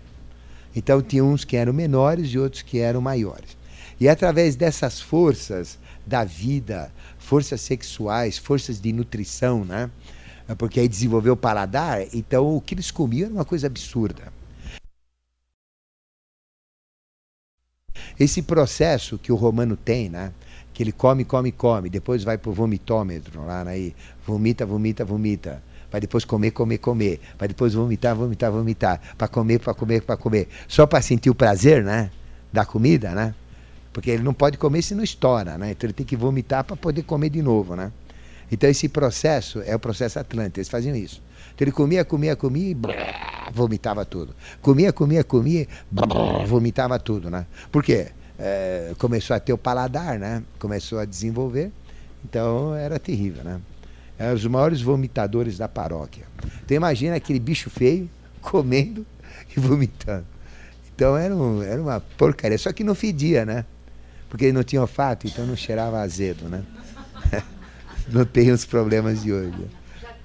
Então tinha uns que eram menores e outros que eram maiores. E através dessas forças da vida, forças sexuais, forças de nutrição, né? porque aí desenvolveu o paladar, então o que eles comiam era uma coisa absurda. Esse processo que o romano tem, né? que ele come, come, come, depois vai pro vomitômetro lá, né? vomita, vomita, vomita. Vai depois comer, comer, comer. Vai depois vomitar, vomitar, vomitar. Para comer, para comer, para comer. Só para sentir o prazer, né? Da comida, né? Porque ele não pode comer se não estoura, né? Então ele tem que vomitar para poder comer de novo, né? Então esse processo é o processo Atlântico, eles faziam isso. Então ele comia, comia, comia e brrr, vomitava tudo. Comia, comia, comia, brrr, vomitava tudo, né? Por quê? É, começou a ter o paladar, né? Começou a desenvolver, então era terrível, né? Eram os maiores vomitadores da paróquia. Então imagina aquele bicho feio comendo e vomitando. Então era, um, era uma porcaria, só que não fedia, né? Porque ele não tinha olfato, então não cheirava azedo, né? não tem os problemas de hoje.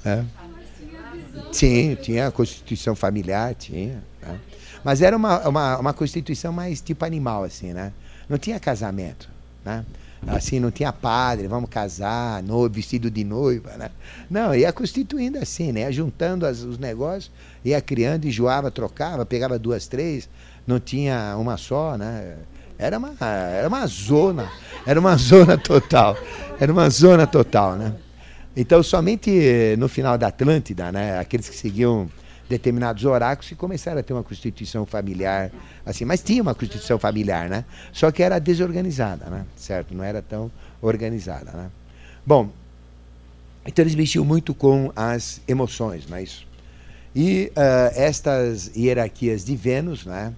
É. Tinha, tinha a constituição familiar, tinha. Né? Mas era uma, uma, uma constituição mais tipo animal, assim, né? Não tinha casamento, né? Assim, não tinha padre, vamos casar, no, vestido de noiva, né? Não, ia constituindo assim, né? Juntando as, os negócios, ia criando, enjoava, trocava, pegava duas, três, não tinha uma só, né? Era uma, era uma zona, era uma zona total, era uma zona total, né? Então, somente no final da Atlântida, né, aqueles que seguiam determinados oráculos e começaram a ter uma constituição familiar, assim, mas tinha uma constituição familiar, né? Só que era desorganizada, né? Certo? Não era tão organizada, né? Bom, então eles mexiam muito com as emoções, não é isso? E uh, estas hierarquias de Vênus, né?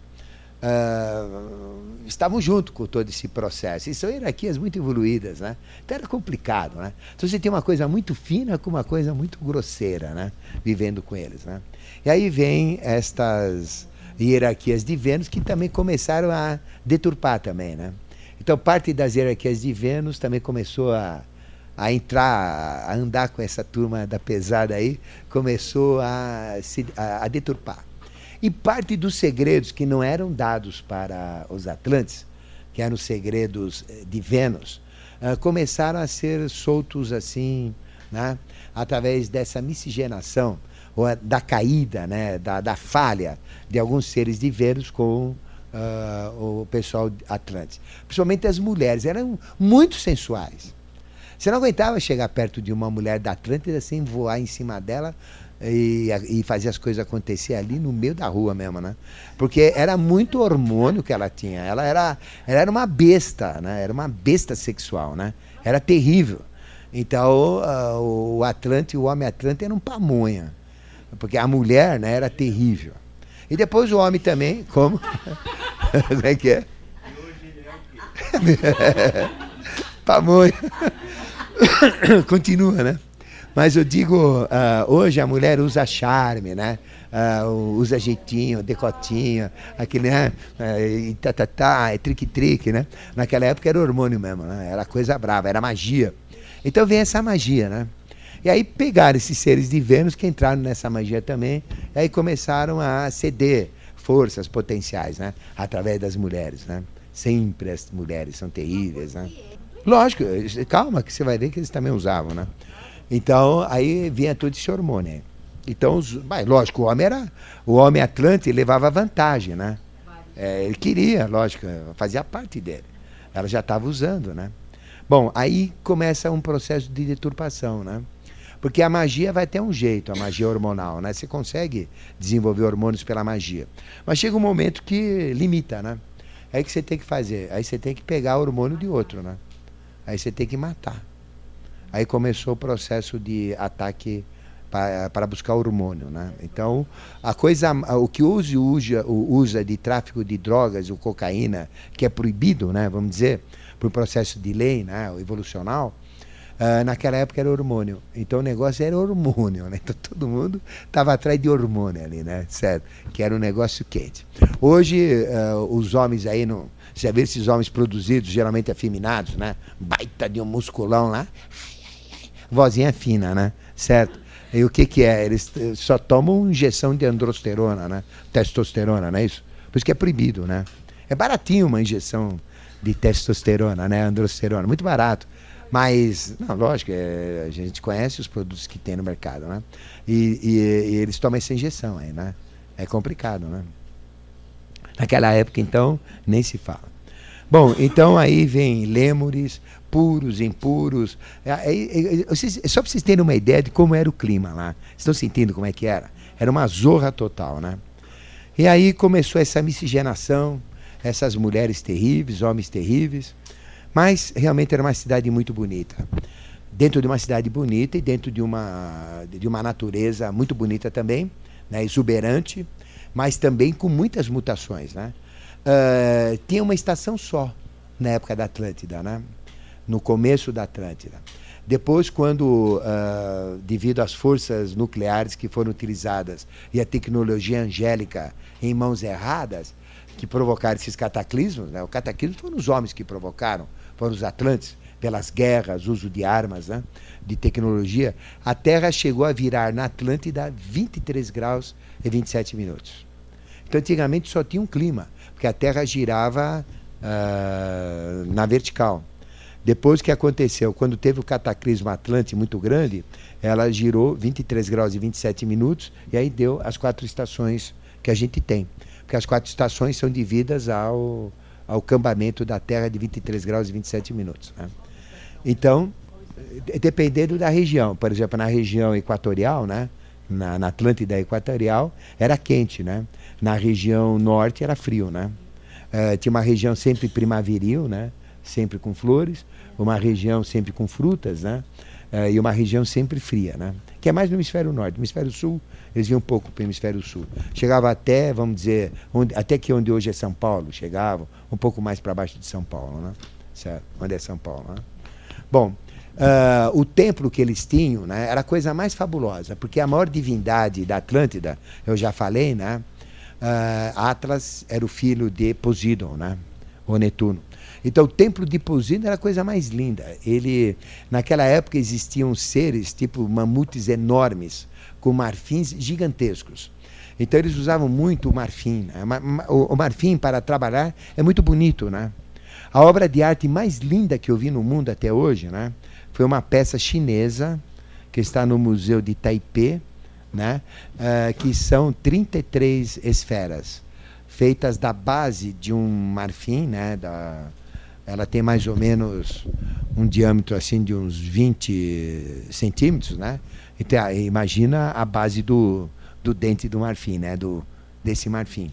Uh, estavam junto com todo esse processo. E são hierarquias muito evoluídas, né? Então era complicado, né? Então você tem uma coisa muito fina com uma coisa muito grosseira, né? Vivendo com eles, né? E aí vem estas hierarquias de Vênus que também começaram a deturpar também, né? Então parte das hierarquias de Vênus também começou a, a entrar, a andar com essa turma da pesada aí, começou a, se, a, a deturpar. E parte dos segredos que não eram dados para os Atlantes, que eram os segredos eh, de Vênus, uh, começaram a ser soltos assim, né, através dessa miscigenação, ou da caída, né, da, da falha de alguns seres de Vênus com uh, o pessoal Atlântico. Principalmente as mulheres, eram muito sensuais. Você não aguentava chegar perto de uma mulher da Atlântida sem voar em cima dela e, e fazer as coisas acontecer ali no meio da rua mesmo, né? Porque era muito hormônio que ela tinha. Ela era, ela era uma besta, né? Era uma besta sexual, né? Era terrível. Então, uh, o Atlante, o homem Atlante era um pamonha. Porque a mulher, né, era terrível. E depois o homem também, como? como é que é? pamonha. Continua, né? Mas eu digo, uh, hoje a mulher usa charme, né? Uh, usa jeitinho, decotinho, aquele, né? Uh, tá, tá, tá, é trique-trique, né? Naquela época era hormônio mesmo, né? Era coisa brava, era magia. Então vem essa magia, né? E aí pegaram esses seres de Vênus que entraram nessa magia também, e aí começaram a ceder forças potenciais, né? Através das mulheres, né? Sempre as mulheres são terríveis, né? Lógico, calma que você vai ver que eles também usavam, né? Então, aí vinha todo esse hormônio. Então, os, mas, lógico, o homem era. O homem Atlante levava vantagem, né? É, ele queria, lógico, fazia parte dele. Ela já estava usando, né? Bom, aí começa um processo de deturpação, né? Porque a magia vai ter um jeito, a magia hormonal, né? Você consegue desenvolver hormônios pela magia. Mas chega um momento que limita, né? Aí que você tem que fazer? Aí você tem que pegar o hormônio de outro, né? Aí você tem que matar. Aí começou o processo de ataque para buscar hormônio, né? Então, a coisa, o que usa, usa, usa de tráfico de drogas, o cocaína, que é proibido, né? Vamos dizer, por processo de lei, né? O evolucional, uh, naquela época era hormônio. Então o negócio era hormônio, né? Então todo mundo estava atrás de hormônio ali, né? Certo? Que era um negócio quente. Hoje, uh, os homens aí não. Você vê esses homens produzidos, geralmente afeminados, né? Baita de um musculão lá vozinha fina, né? Certo? E o que, que é? Eles só tomam injeção de androsterona, né? Testosterona, não é isso? Por isso que é proibido, né? É baratinho uma injeção de testosterona, né? Androsterona, muito barato. Mas, não, lógico, é, a gente conhece os produtos que tem no mercado, né? E, e, e, eles tomam essa injeção aí, né? É complicado, né? Naquela época, então, nem se fala. Bom, então aí vem lêmures, puros, impuros. É, é, é, só para vocês terem uma ideia de como era o clima lá. Estão sentindo como é que era? Era uma zorra total, né? E aí começou essa miscigenação, essas mulheres terríveis, homens terríveis. Mas realmente era uma cidade muito bonita. Dentro de uma cidade bonita e dentro de uma, de uma natureza muito bonita também, né, exuberante, mas também com muitas mutações. Né? Uh, tinha uma estação só na época da Atlântida, né? No começo da Atlântida. Depois, quando, uh, devido às forças nucleares que foram utilizadas e a tecnologia angélica em mãos erradas, que provocaram esses cataclismos, né? o cataclismo foram os homens que provocaram, foram os Atlantes, pelas guerras, uso de armas, né? de tecnologia, a Terra chegou a virar na Atlântida 23 graus e 27 minutos. Então, antigamente só tinha um clima, porque a Terra girava uh, na vertical. Depois que aconteceu, quando teve o cataclismo Atlântico muito grande, ela girou 23 graus e 27 minutos e aí deu as quatro estações que a gente tem. Porque as quatro estações são devidas ao, ao cambamento da Terra de 23 graus e 27 minutos. Né? Então, dependendo da região, por exemplo, na região equatorial, né? na, na Atlântida equatorial, era quente, né? Na região norte era frio, né? Uh, tinha uma região sempre primaveril, né? Sempre com flores uma região sempre com frutas, né? Uh, e uma região sempre fria, né? Que é mais no hemisfério norte. No hemisfério sul, eles iam um pouco para o hemisfério sul. Chegava até, vamos dizer, onde, até que onde hoje é São Paulo, chegavam um pouco mais para baixo de São Paulo, né? Certo? Onde é São Paulo, né? Bom, uh, o templo que eles tinham né, era a coisa mais fabulosa, porque a maior divindade da Atlântida, eu já falei, né? Uh, Atlas era o filho de Poseidon, né? O Netuno. Então o templo de Poseidon era a coisa mais linda. Ele, naquela época existiam seres tipo mamutes enormes, com marfins gigantescos. Então eles usavam muito o marfim. Né? O marfim para trabalhar é muito bonito, né? A obra de arte mais linda que eu vi no mundo até hoje, né? Foi uma peça chinesa que está no Museu de Taipei, né? Uh, que são 33 esferas feitas da base de um marfim, né? Da, ela tem mais ou menos um diâmetro assim de uns 20 centímetros, né? Então, imagina a base do, do dente do marfim, né? Do, desse marfim.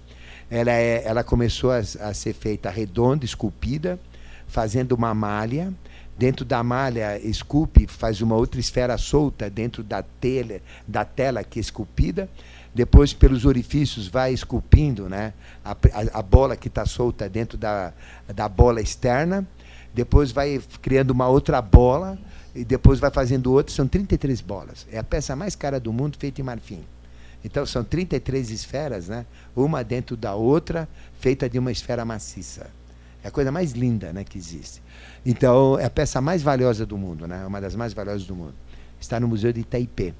Ela, é, ela começou a, a ser feita redonda, esculpida, fazendo uma malha. Dentro da malha, esculpe, faz uma outra esfera solta dentro da, tela, da tela que é esculpida depois pelos orifícios vai esculpindo né, a, a, bola que está solta dentro da, da bola externa, depois vai criando uma outra bola, e depois vai fazendo outra, são 33 bolas. É a peça mais cara do mundo feita em marfim. Então são 33 esferas, né, uma dentro da outra, feita de uma esfera maciça. É a coisa mais linda né, que existe. Então, é a peça mais valiosa do mundo, né, uma das mais valiosas do mundo. Está no Museu de Taipei.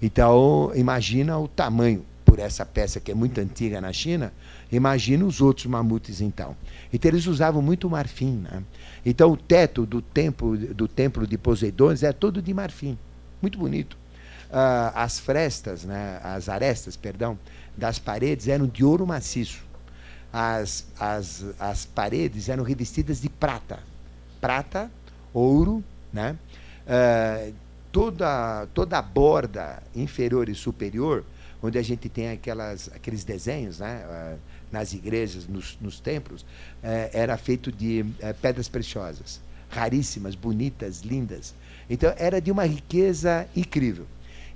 Então, imagina o tamanho por essa peça que é muito antiga na China, imagina os outros mamutes então. Então eles usavam muito marfim, né? Então o teto do templo do templo de Poseidones é todo de marfim, muito bonito. Uh, as frestas, né, as arestas, perdão, das paredes eram de ouro maciço. As, as, as paredes eram revestidas de prata, prata, ouro, né? Uh, toda, toda a borda inferior e superior, onde a gente tem aquelas, aqueles desenhos né, uh, nas igrejas, nos, nos templos, uh, era feito de uh, pedras preciosas, raríssimas, bonitas, lindas. Então era de uma riqueza incrível.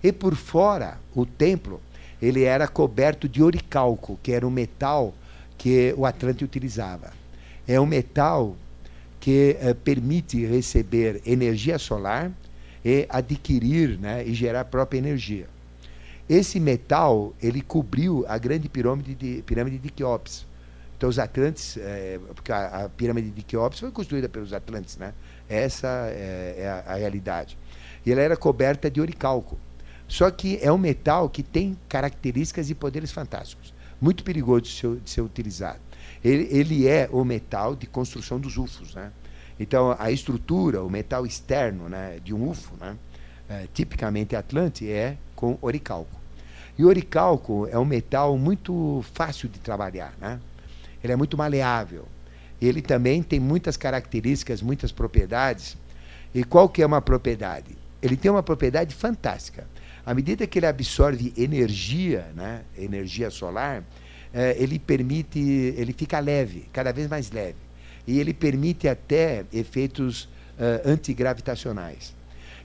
E por fora, o templo, ele era coberto de oricalco, que era um metal que o Atlante utilizava. É um metal que permite receber energia solar, e adquirir né, e gerar própria energia. Esse metal ele cobriu a grande pirâmide de, pirâmide de Queops. Então os Atlantes, é, porque a, a, pirâmide de Queops foi construída pelos Atlantes, né? Essa é, é a, a, realidade. E ela era coberta de oricalco. Só que é um metal que tem características e poderes fantásticos, muito perigoso de ser, de ser utilizado. Ele, ele, é o metal de construção dos UFOs, né? Então, a estrutura, o metal externo né, de um UFO, né, é, tipicamente Atlante, é com oricalco. E o oricalco é um metal muito fácil de trabalhar. Né? Ele é muito maleável. ele também tem muitas características, muitas propriedades. E qual que é uma propriedade? Ele tem uma propriedade fantástica. À medida que ele absorve energia, né, energia solar, eh, ele permite, ele fica leve, cada vez mais leve. E ele permite até efeitos uh, antigravitacionais.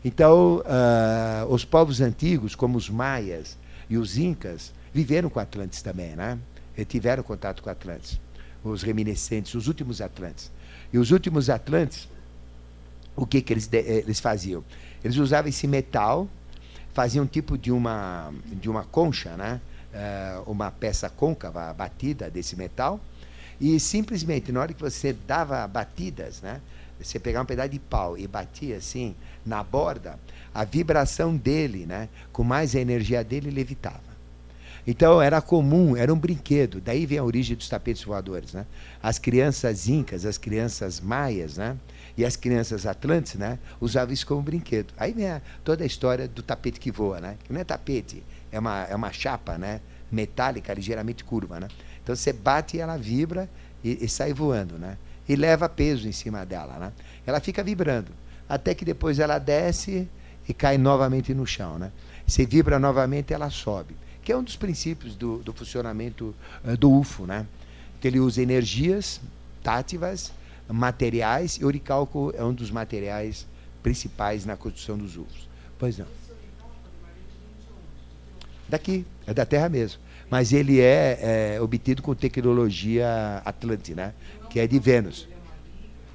Então, uh, os povos antigos, como os maias e os incas, viveram com Atlantes também, né? E tiveram contato com Atlantes, os reminiscentes, os últimos Atlantes. E os últimos Atlantes, o que, que eles, eles faziam? Eles usavam esse metal, faziam um tipo de uma, de uma concha, né? Uh, uma peça côncava batida desse metal, e simplesmente, na hora que você dava batidas, né? Você pegava um pedaço de pau e batia assim na borda, a vibração dele, né? Com mais a energia dele, levitava. Então era comum, era um brinquedo. Daí vem a origem dos tapetes voadores, né? As crianças incas, as crianças maias, né? E as crianças atlantes, né? Usavam isso como brinquedo. Aí vem a, toda a história do tapete que voa, né? Que não é tapete, é uma, é uma chapa, né? Metálica, ligeiramente curva, né? Então você bate e ela vibra e, e sai voando, né? E leva peso em cima dela, né? Ela fica vibrando até que depois ela desce e cai novamente no chão, né? Se vibra novamente, ela sobe que é um dos princípios do, do funcionamento uh, do UFO, né? Que ele usa energias tátivas, materiais, e o oricalco é um dos materiais principais na construção dos UFOs. Pois não. Daqui, é da Terra mesmo. Mas ele é, é obtido com tecnologia Atlante, né? Que é de Vênus.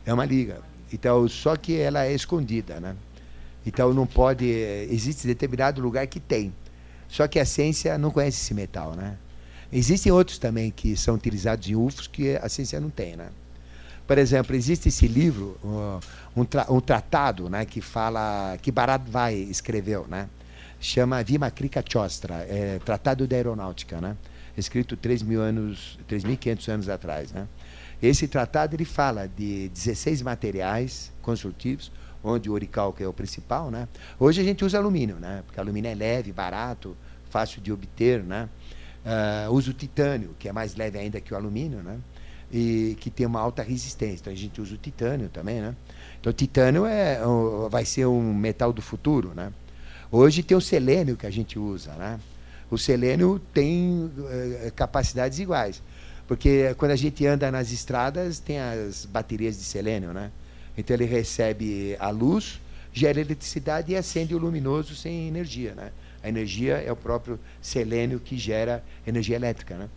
É uma liga. Então, só que ela é escondida, né? Então não pode. Eh, existe determinado lugar que tem. Só que a ciência não conhece esse metal, né? Existem outros também que são utilizados em UFOs que a ciência não tem, né? Por exemplo, existe esse livro, um, tra um tratado, né, que fala que Bharat Vai escreveu, né? Chama Vimakrika Chostra, é, Tratado da Aeronáutica, né? Escrito 3 mil anos, 3.500 anos atrás, né? Esse tratado ele fala de 16 materiais construtivos, onde o oricalco é o principal, né? Hoje a gente usa alumínio, né? Porque alumínio é leve, barato, fácil de obter, né? Uh, usa o titânio, que é mais leve ainda que o alumínio, né? E que tem uma alta resistência. Então a gente usa o titânio também, né? Então o titânio é, vai ser um metal do futuro, né? Hoje tem o selênio que a gente usa, né? O selênio tem uh, capacidades iguais. Porque quando a gente anda nas estradas, tem as baterias de selênio, né? Então ele recebe a luz, gera eletricidade e acende o luminoso sem energia, né? A energia é o próprio selênio que gera energia elétrica, né?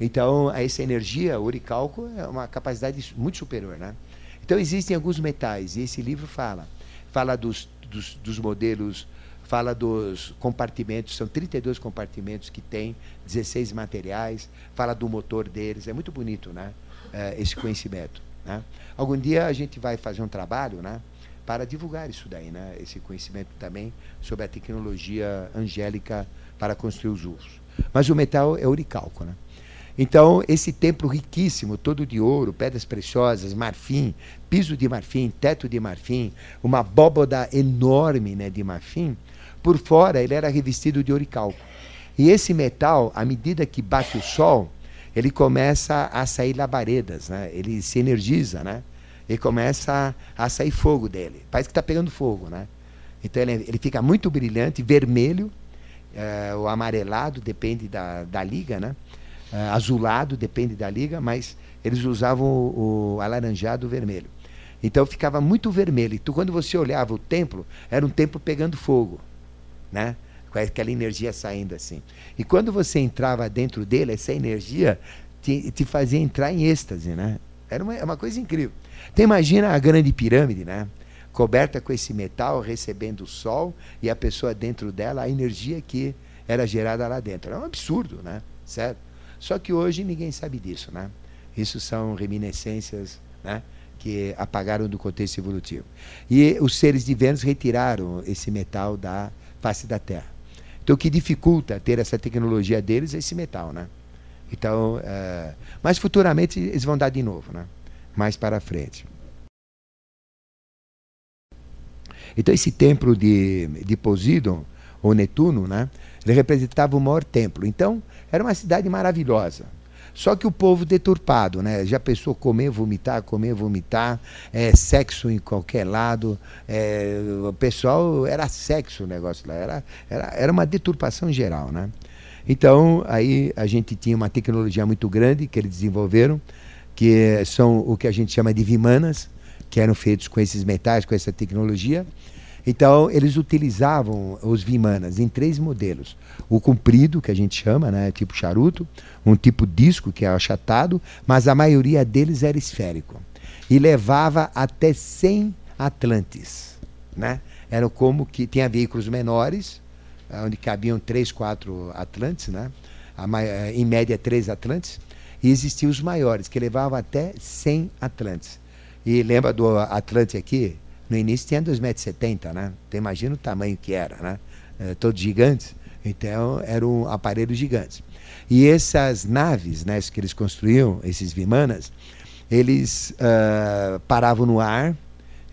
Então, essa energia, o oricalco, é uma capacidade muito superior, né? Então, existem alguns metais, e esse livro fala. Fala dos, dos, dos modelos, fala dos compartimentos, são 32 compartimentos que tem, 16 materiais, fala do motor deles, é muito bonito, né? É, esse conhecimento. Né? Algum dia a gente vai fazer um trabalho né, para divulgar isso daí, né, esse conhecimento também sobre a tecnologia angélica para construir os ursos. Mas o metal é oricalco. Né? Então, esse templo riquíssimo, todo de ouro, pedras preciosas, marfim, piso de marfim, teto de marfim, uma abóboda enorme né, de marfim, por fora ele era revestido de oricalco. E esse metal, à medida que bate o sol, ele começa a sair labaredas, né? ele se energiza, né? e começa a, sair fogo dele. Parece que está pegando fogo. Né? Então ele, ele fica muito brilhante, vermelho, é, o amarelado depende da, da liga, né? É, azulado depende da liga, mas eles usavam o, o alaranjado vermelho. Então ficava muito vermelho. Então, quando você olhava o templo, era um templo pegando fogo. Né? com aquela energia saindo assim. E quando você entrava dentro dele, essa energia te, te fazia entrar em êxtase, né? Era uma, é uma coisa incrível. Então imagina a grande pirâmide, né? Coberta com esse metal, recebendo o sol e a pessoa dentro dela, a energia que era gerada lá dentro. É um absurdo, né? Certo? Só que hoje ninguém sabe disso, né? Isso são reminiscências, né? que apagaram do contexto evolutivo. E os seres de Vênus retiraram esse metal da face da Terra. Então, o que dificulta ter essa tecnologia deles é esse metal, né? Então, é, mas futuramente eles vão dar de novo, né? Mais para frente. Então, esse templo de, de Poseidon, ou Netuno, né? Ele representava o maior templo. Então, era uma cidade maravilhosa. Só que o povo deturpado, né? Já pensou comer, vomitar, comer, vomitar, é, sexo em qualquer lado. É, o pessoal era sexo o negócio lá, era, era, era uma deturpação geral, né? Então, aí a gente tinha uma tecnologia muito grande que eles desenvolveram, que são o que a gente chama de vimanas, que eram feitos com esses metais, com essa tecnologia. Então, eles utilizavam os Vimanas em três modelos. O comprido, que a gente chama, né, tipo charuto, um tipo disco, que é achatado, mas a maioria deles era esférico. E levava até 100 Atlantes. Né? Era como que tinha veículos menores, onde cabiam três, quatro Atlantes, né? em média três Atlantes, e existiam os maiores, que levavam até 100 Atlantes. E lembra do Atlante aqui? No início tinha 2,70 metros, né? Então imagina o tamanho que era, né? É, todos gigantes. Então eram aparelhos gigantes. E essas naves né, que eles construíam, esses Vimanas, eles uh, paravam no ar,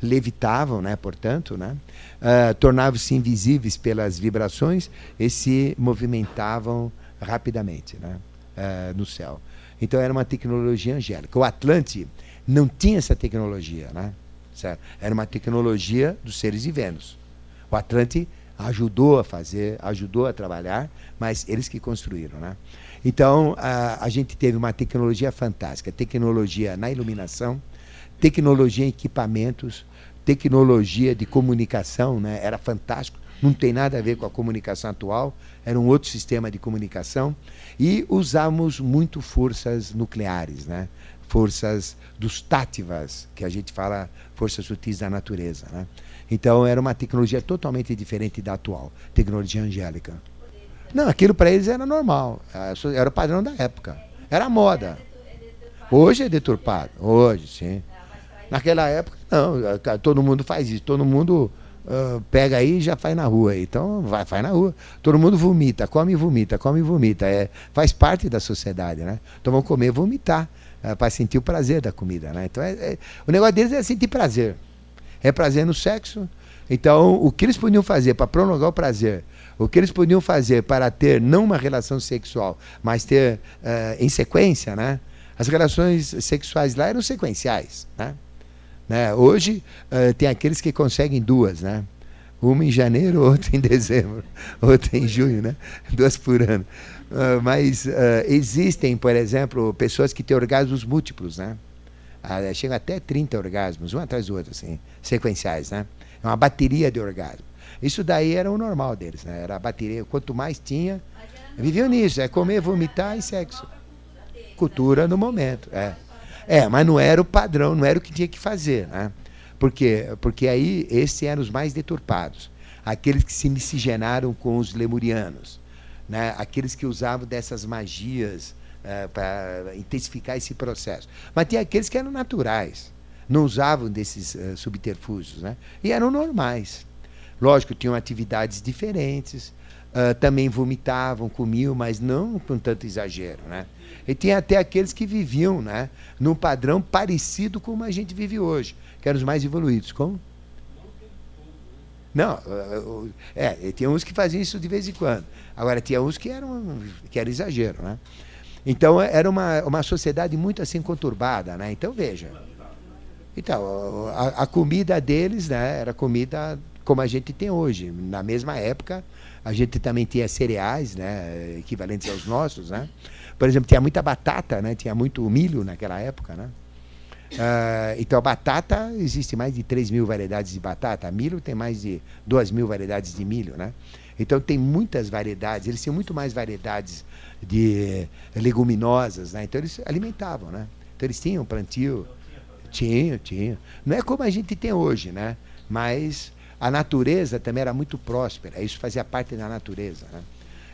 levitavam, né, portanto, né, uh, tornavam-se invisíveis pelas vibrações e se movimentavam rapidamente né, uh, no céu. Então era uma tecnologia angélica. O Atlante não tinha essa tecnologia, né? Certo? Era uma tecnologia dos seres divinos. O Atlante ajudou a fazer, ajudou a trabalhar, mas eles que construíram, né? Então a, a gente teve uma tecnologia fantástica, tecnologia na iluminação, tecnologia em equipamentos, tecnologia de comunicação, né? Era fantástico. Não tem nada a ver com a comunicação atual, era um outro sistema de comunicação e usamos muito forças nucleares, né? forças dos tátivas, que a gente fala forças sutis da natureza. Né? Então era uma tecnologia totalmente diferente da atual, tecnologia angélica. Não, aquilo para eles era normal, era o padrão da época, era moda. Hoje é deturpado, hoje sim. Naquela época, não, todo mundo faz isso, todo mundo uh, pega aí e já faz na rua. Então vai, faz na rua. Todo mundo vomita, come e vomita, come e vomita. É, faz parte da sociedade, né? Então vão comer vomitar uh, para sentir o prazer da comida, né? Então é, é, o negócio deles é sentir prazer. É prazer no sexo. Então o que eles podiam fazer para prolongar o prazer? O que eles podiam fazer para ter não uma relação sexual, mas ter uh, em sequência, né? As relações sexuais lá eram sequenciais, né? Né? Hoje uh, tem aqueles que conseguem duas, né? Uma em janeiro, outra em dezembro, outra em junho, né? Duas por ano. Uh, mas uh, existem, por exemplo, pessoas que têm orgasmos múltiplos, né? Uh, chegam até 30 orgasmos, um atrás do outro, assim, sequenciais, né? É uma bateria de orgasmo. Isso daí era o normal deles, né? Era a bateria, quanto mais tinha, viviam nisso, é comer, vomitar e sexo. Cultura no momento, é. É, mas não era o padrão, não era o que tinha que fazer. Né? Por quê? Porque aí esses eram os mais deturpados. Aqueles que se miscigenaram com os lemurianos. Né? Aqueles que usavam dessas magias uh, para intensificar esse processo. Mas tinha aqueles que eram naturais. Não usavam desses uh, subterfúgios. Né? E eram normais. Lógico, tinham atividades diferentes. Uh, também vomitavam, comiam, mas não com tanto exagero. Né? E tinha até aqueles que viviam né, num padrão parecido com como a gente vive hoje, que eram os mais evoluídos. Como? Não, é, tinha uns que faziam isso de vez em quando. Agora, tinha uns que eram, que era exagero, né? Então, era uma, uma sociedade muito assim conturbada, né? Então, veja. Então, a, a comida deles né, era comida como a gente tem hoje. Na mesma época, a gente também tinha cereais, né, equivalentes aos nossos, né? Por exemplo, tinha muita batata, né? Tinha muito milho naquela época, né? Uh, então, a batata, existe mais de 3 mil variedades de batata. Milho tem mais de 2 mil variedades de milho, né? Então, tem muitas variedades. Eles tinham muito mais variedades de leguminosas, né? Então, eles alimentavam, né? Então, eles tinham plantio. Tinham, tinham. Não é como a gente tem hoje, né? Mas a natureza também era muito próspera. Isso fazia parte da natureza, né?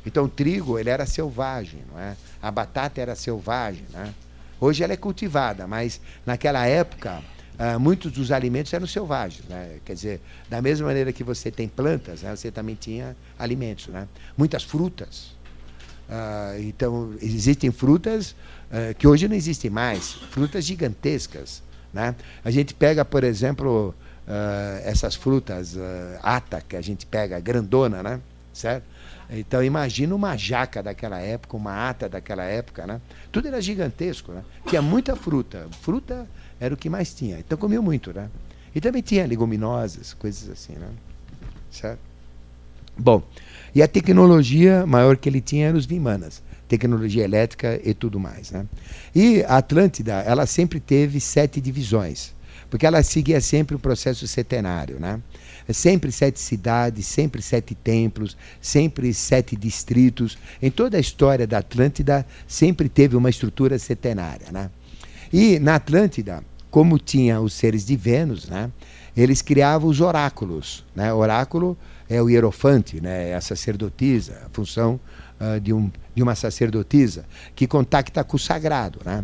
Então, o trigo, ele era selvagem, não é? A batata era selvagem, né? Hoje ela é cultivada, mas naquela época uh, muitos dos alimentos eram selvagens, né? Quer dizer, da mesma maneira que você tem plantas, né? você também tinha alimentos, né? Muitas frutas. Uh, então existem frutas uh, que hoje não existem mais, frutas gigantescas, né? A gente pega, por exemplo, essas frutas ata que a gente pega grandona, né? Certo? Então imagina uma jaca daquela época, uma ata daquela época, né? Tudo era gigantesco, né? Tinha muita fruta. Fruta era o que mais tinha. Então comiam muito, né? E também tinha leguminosas, coisas assim, né? Certo? Bom, e a tecnologia maior que ele tinha era os Vimanas, tecnologia elétrica e tudo mais, né? E a Atlântida, ela sempre teve sete divisões, porque ela seguia sempre o processo setenário, né? sempre sete cidades, sempre sete templos, sempre sete distritos. Em toda a história da Atlântida, sempre teve uma estrutura setenária. Né? E na Atlântida, como tinha os seres de Vênus, né, eles criavam os oráculos. Né? Oráculo é o hierofante, né, é a sacerdotisa, a função uh, de, um, de uma sacerdotisa, que contacta com o sagrado. Né?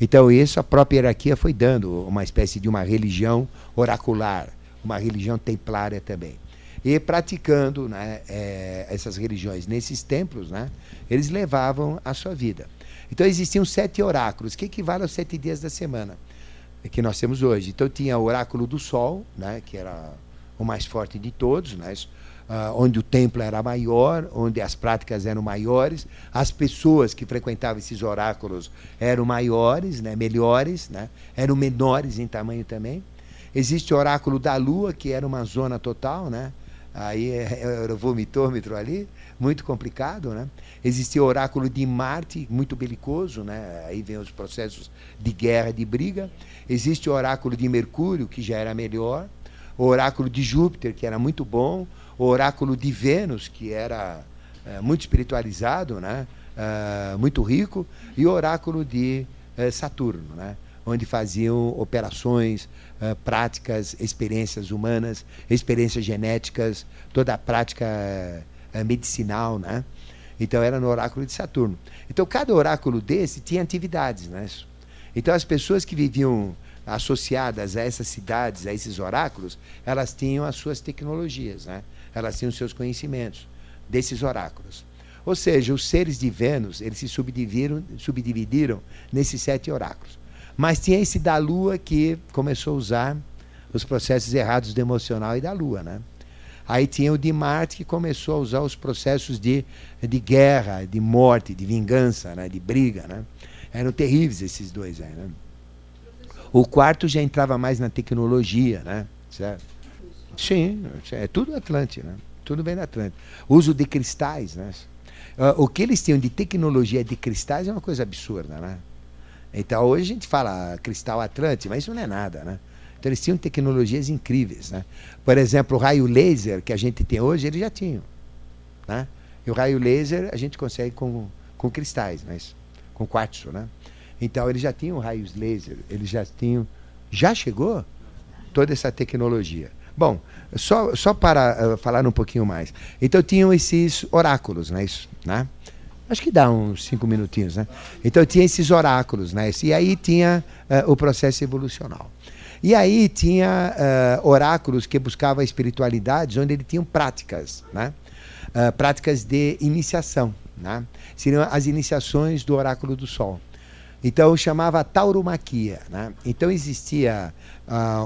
Então, isso a própria hierarquia foi dando uma espécie de uma religião oracular uma religião templária também. E praticando né, é, essas religiões nesses templos, né, eles levavam a sua vida. Então existiam sete oráculos, que equivale aos sete dias da semana que nós temos hoje. Então tinha o oráculo do Sol, né, que era o mais forte de todos, né, onde o templo era maior, onde as práticas eram maiores, as pessoas que frequentavam esses oráculos eram maiores, né, melhores, né, eram menores em tamanho também. Existe o oráculo da Lua, que era uma zona total, né? Aí era o vomitômetro ali, muito complicado, né? Existia o oráculo de Marte, muito belicoso, né? Aí vem os processos de guerra, de briga. Existe o oráculo de Mercúrio, que já era melhor. O oráculo de Júpiter, que era muito bom. O oráculo de Vênus, que era é, muito espiritualizado, né? É, muito rico. E o oráculo de é, Saturno, né? onde faziam operações práticas, experiências humanas, experiências genéticas, toda a prática medicinal, né? Então era no oráculo de Saturno. Então cada oráculo desse tinha atividades, né? Então as pessoas que viviam associadas a essas cidades, a esses oráculos, elas tinham as suas tecnologias, né? Elas tinham seus conhecimentos desses oráculos. Ou seja, os seres de Vênus, eles se subdividiram, subdividiram nesses sete oráculos. Mas tinha esse da Lua que começou a usar os processos errados do emocional e da Lua, né? Aí tinha o de Marte que começou a usar os processos de, de guerra, de morte, de vingança, né? de briga. Né? Eram terríveis esses dois aí. Né? O quarto já entrava mais na tecnologia, né? Certo? Sim, é tudo Atlante, né? Tudo vem da Atlante. Uso de cristais, né? Uh, o que eles tinham de tecnologia de cristais é uma coisa absurda, né? Então hoje a gente fala cristal Atlante, mas isso não é nada, né? Então eles tinham tecnologias incríveis, né? Por exemplo, o raio laser que a gente tem hoje, eles já tinham, né? E o raio laser a gente consegue com, com cristais, mas com quartzo, né? Então eles já tinham raios laser, eles já tinham, já chegou toda essa tecnologia. Bom, só, só para uh, falar um pouquinho mais. Então tinham esses oráculos, né? Isso, né? Acho que dá uns cinco minutinhos, né? Então tinha esses oráculos, né? E aí tinha uh, o processo evolucional. E aí tinha uh, oráculos que buscavam espiritualidades, onde ele tinham práticas, né? Uh, práticas de iniciação, né? Seriam as iniciações do oráculo do Sol. Então chamava tauromaquia, né? Então existia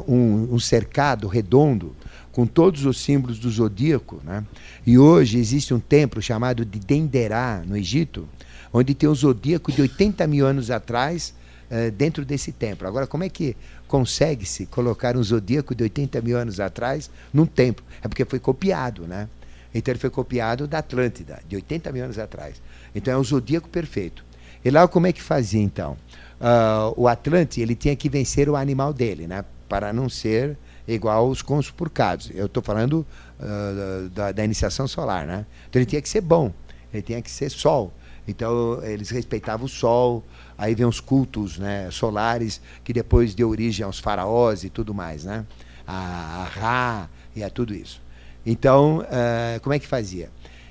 um, um cercado redondo com todos os símbolos do zodíaco. Né? E hoje existe um templo chamado de Denderá, no Egito, onde tem um zodíaco de 80 mil anos atrás uh, dentro desse templo. Agora, como é que consegue-se colocar um zodíaco de 80 mil anos atrás num templo? É porque foi copiado, né? Então ele foi copiado da Atlântida, de 80 mil anos atrás. Então é um zodíaco perfeito. E lá como é que fazia então? Uh, o Atlante ele tinha que vencer o animal dele, né? Para não ser igual os conspurcados. Eu estou falando uh, da, da, iniciação solar, né? Então ele tinha que ser bom, ele tinha que ser sol. Então eles respeitavam o sol, aí vem os cultos né, solares, que depois deu origem aos faraós e tudo mais, né? A, a Ra e a tudo isso. Então, uh, como é que fazia?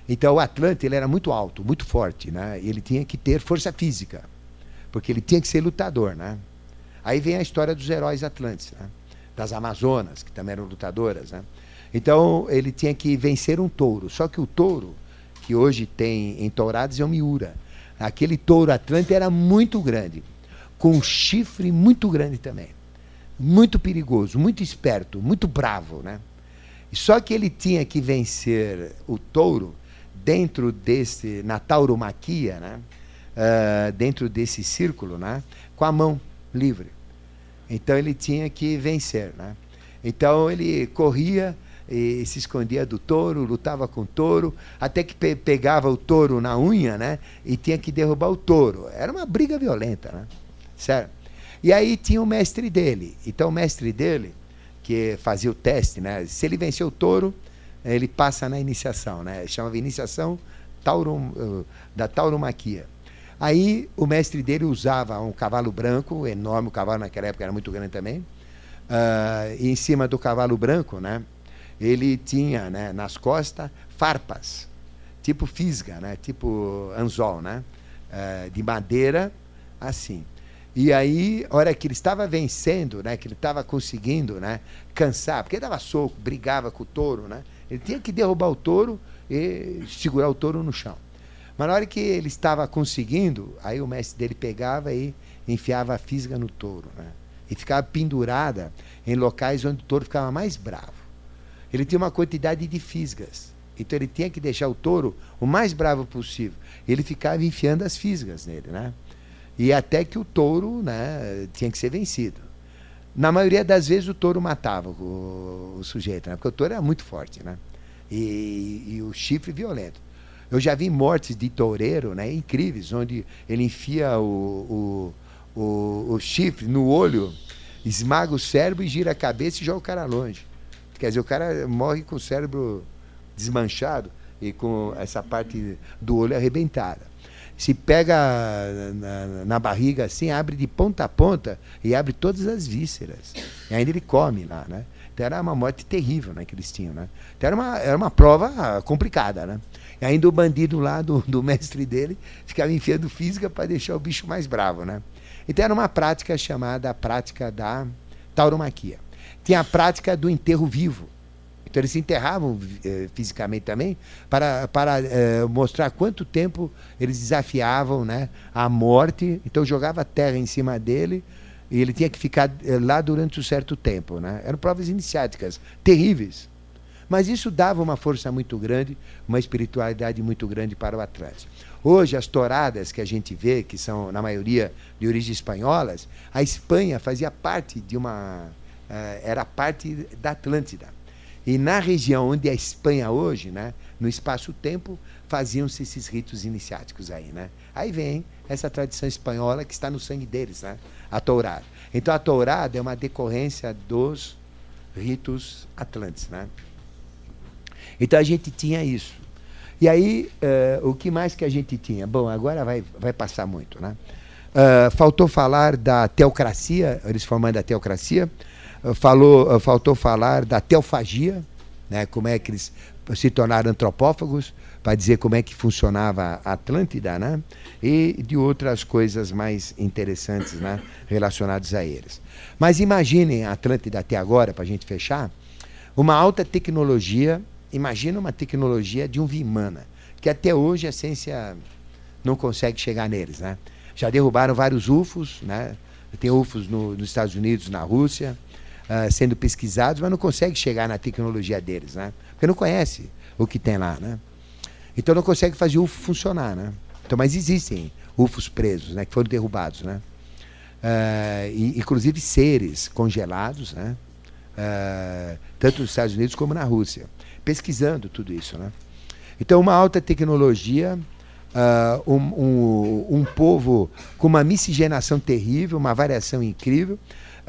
Então o Atlante ele era muito alto, muito forte, né? Ele tinha que ter força física, porque ele tinha que ser lutador, né? Aí vem a história dos heróis atlantes, né? das Amazonas, que também eram lutadoras. Né? Então ele tinha que vencer um touro. Só que o touro, que hoje tem em tourados, é o Miura. Aquele touro Atlante era muito grande, com um chifre muito grande também. Muito perigoso, muito esperto, muito bravo. Né? Só que ele tinha que vencer o touro dentro desse, na tauromaquia, né? Uh, dentro desse círculo, né? com a mão livre. Então ele tinha que vencer. Né? Então ele corria e se escondia do touro, lutava com o touro, até que pe pegava o touro na unha né? e tinha que derrubar o touro. Era uma briga violenta. Né? Certo? E aí tinha o mestre dele. Então o mestre dele, que fazia o teste, né? se ele venceu o touro, ele passa na iniciação, né? chamava iniciação tauro, eh, da tauromaquia. Aí o mestre dele usava um cavalo branco, enorme, o cavalo naquela época era muito grande também. Uh, e em cima do cavalo branco, né, ele tinha né, nas costas farpas, tipo fisga, né, tipo anzol, né, uh, de madeira, assim. E aí, a hora que ele estava vencendo, né, que ele estava conseguindo né, cansar, porque ele dava soco, brigava com o touro, né, ele tinha que derrubar o touro e segurar o touro no chão. Mas na hora que ele estava conseguindo, aí o mestre dele pegava e enfiava a fisga no touro. Né? E ficava pendurada em locais onde o touro ficava mais bravo. Ele tinha uma quantidade de fisgas. Então ele tinha que deixar o touro o mais bravo possível. Ele ficava enfiando as fisgas nele, né? E até que o touro né, tinha que ser vencido. Na maioria das vezes o touro matava o, o sujeito, né? porque o touro era muito forte, né? E, e o chifre violento. Eu já vi mortes de toureiro né, incríveis, onde ele enfia o, o, o, o chifre no olho, esmaga o cérebro e gira a cabeça e joga o cara longe. Quer dizer, o cara morre com o cérebro desmanchado e com essa parte do olho arrebentada. Se pega na, na, barriga assim, abre de ponta a ponta e abre todas as vísceras. E ainda ele come lá, né? Então era uma morte terrível né, que eles tinham, né? Então era uma, era uma prova complicada, né? E ainda o bandido lá do, do mestre dele ficava enfiando física para deixar o bicho mais bravo, né? Então era uma prática chamada a prática da tauromaquia. Tinha a prática do enterro vivo. Então eles se enterravam eh, fisicamente também para, para eh, mostrar quanto tempo eles desafiavam né, a morte. Então jogava terra em cima dele e ele tinha que ficar eh, lá durante um certo tempo. Né? Eram provas iniciáticas terríveis. Mas isso dava uma força muito grande, uma espiritualidade muito grande para o atleta. Hoje, as touradas que a gente vê, que são, na maioria, de origem espanholas, a Espanha fazia parte de uma. Era parte da Atlântida. E na região onde é a Espanha hoje, né, no espaço-tempo, faziam-se esses ritos iniciáticos aí. Né? Aí vem essa tradição espanhola que está no sangue deles, né? a tourada. Então a tourada é uma decorrência dos ritos atlantes. Né? Então a gente tinha isso. E aí, uh, o que mais que a gente tinha? Bom, agora vai, vai passar muito, né? Uh, faltou falar da teocracia, eles formando a teocracia. Uh, falou, faltou falar da teofagia, né? como é que eles se tornaram antropófagos, para dizer como é que funcionava a Atlântida, né? e de outras coisas mais interessantes né? relacionadas a eles. Mas imaginem a Atlântida até agora, para a gente fechar, uma alta tecnologia Imagina uma tecnologia de um Vimana, que até hoje a ciência não consegue chegar neles. Né? Já derrubaram vários UFOs, né? tem UFOs no, nos Estados Unidos, na Rússia, uh, sendo pesquisados, mas não consegue chegar na tecnologia deles, né? porque não conhece o que tem lá. Né? Então não consegue fazer o UFO funcionar. Né? Então, mas existem UFOs presos, né? que foram derrubados. Né? Uh, e, inclusive seres congelados, né? Uh, tanto nos Estados Unidos como na Rússia pesquisando tudo isso. Né? Então, uma alta tecnologia, uh, um, um, um, povo com uma miscigenação terrível, uma variação incrível,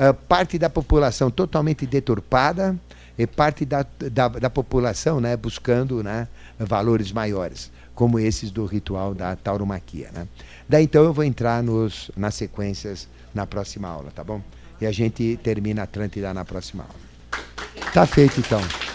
uh, parte da população totalmente deturpada e parte da, da, da população né, buscando né, valores maiores, como esses do ritual da tauromaquia. Né? Daí então eu vou entrar nos, nas sequências na próxima aula, tá bom? E a gente termina a Atlântida na próxima aula. Tá feito então.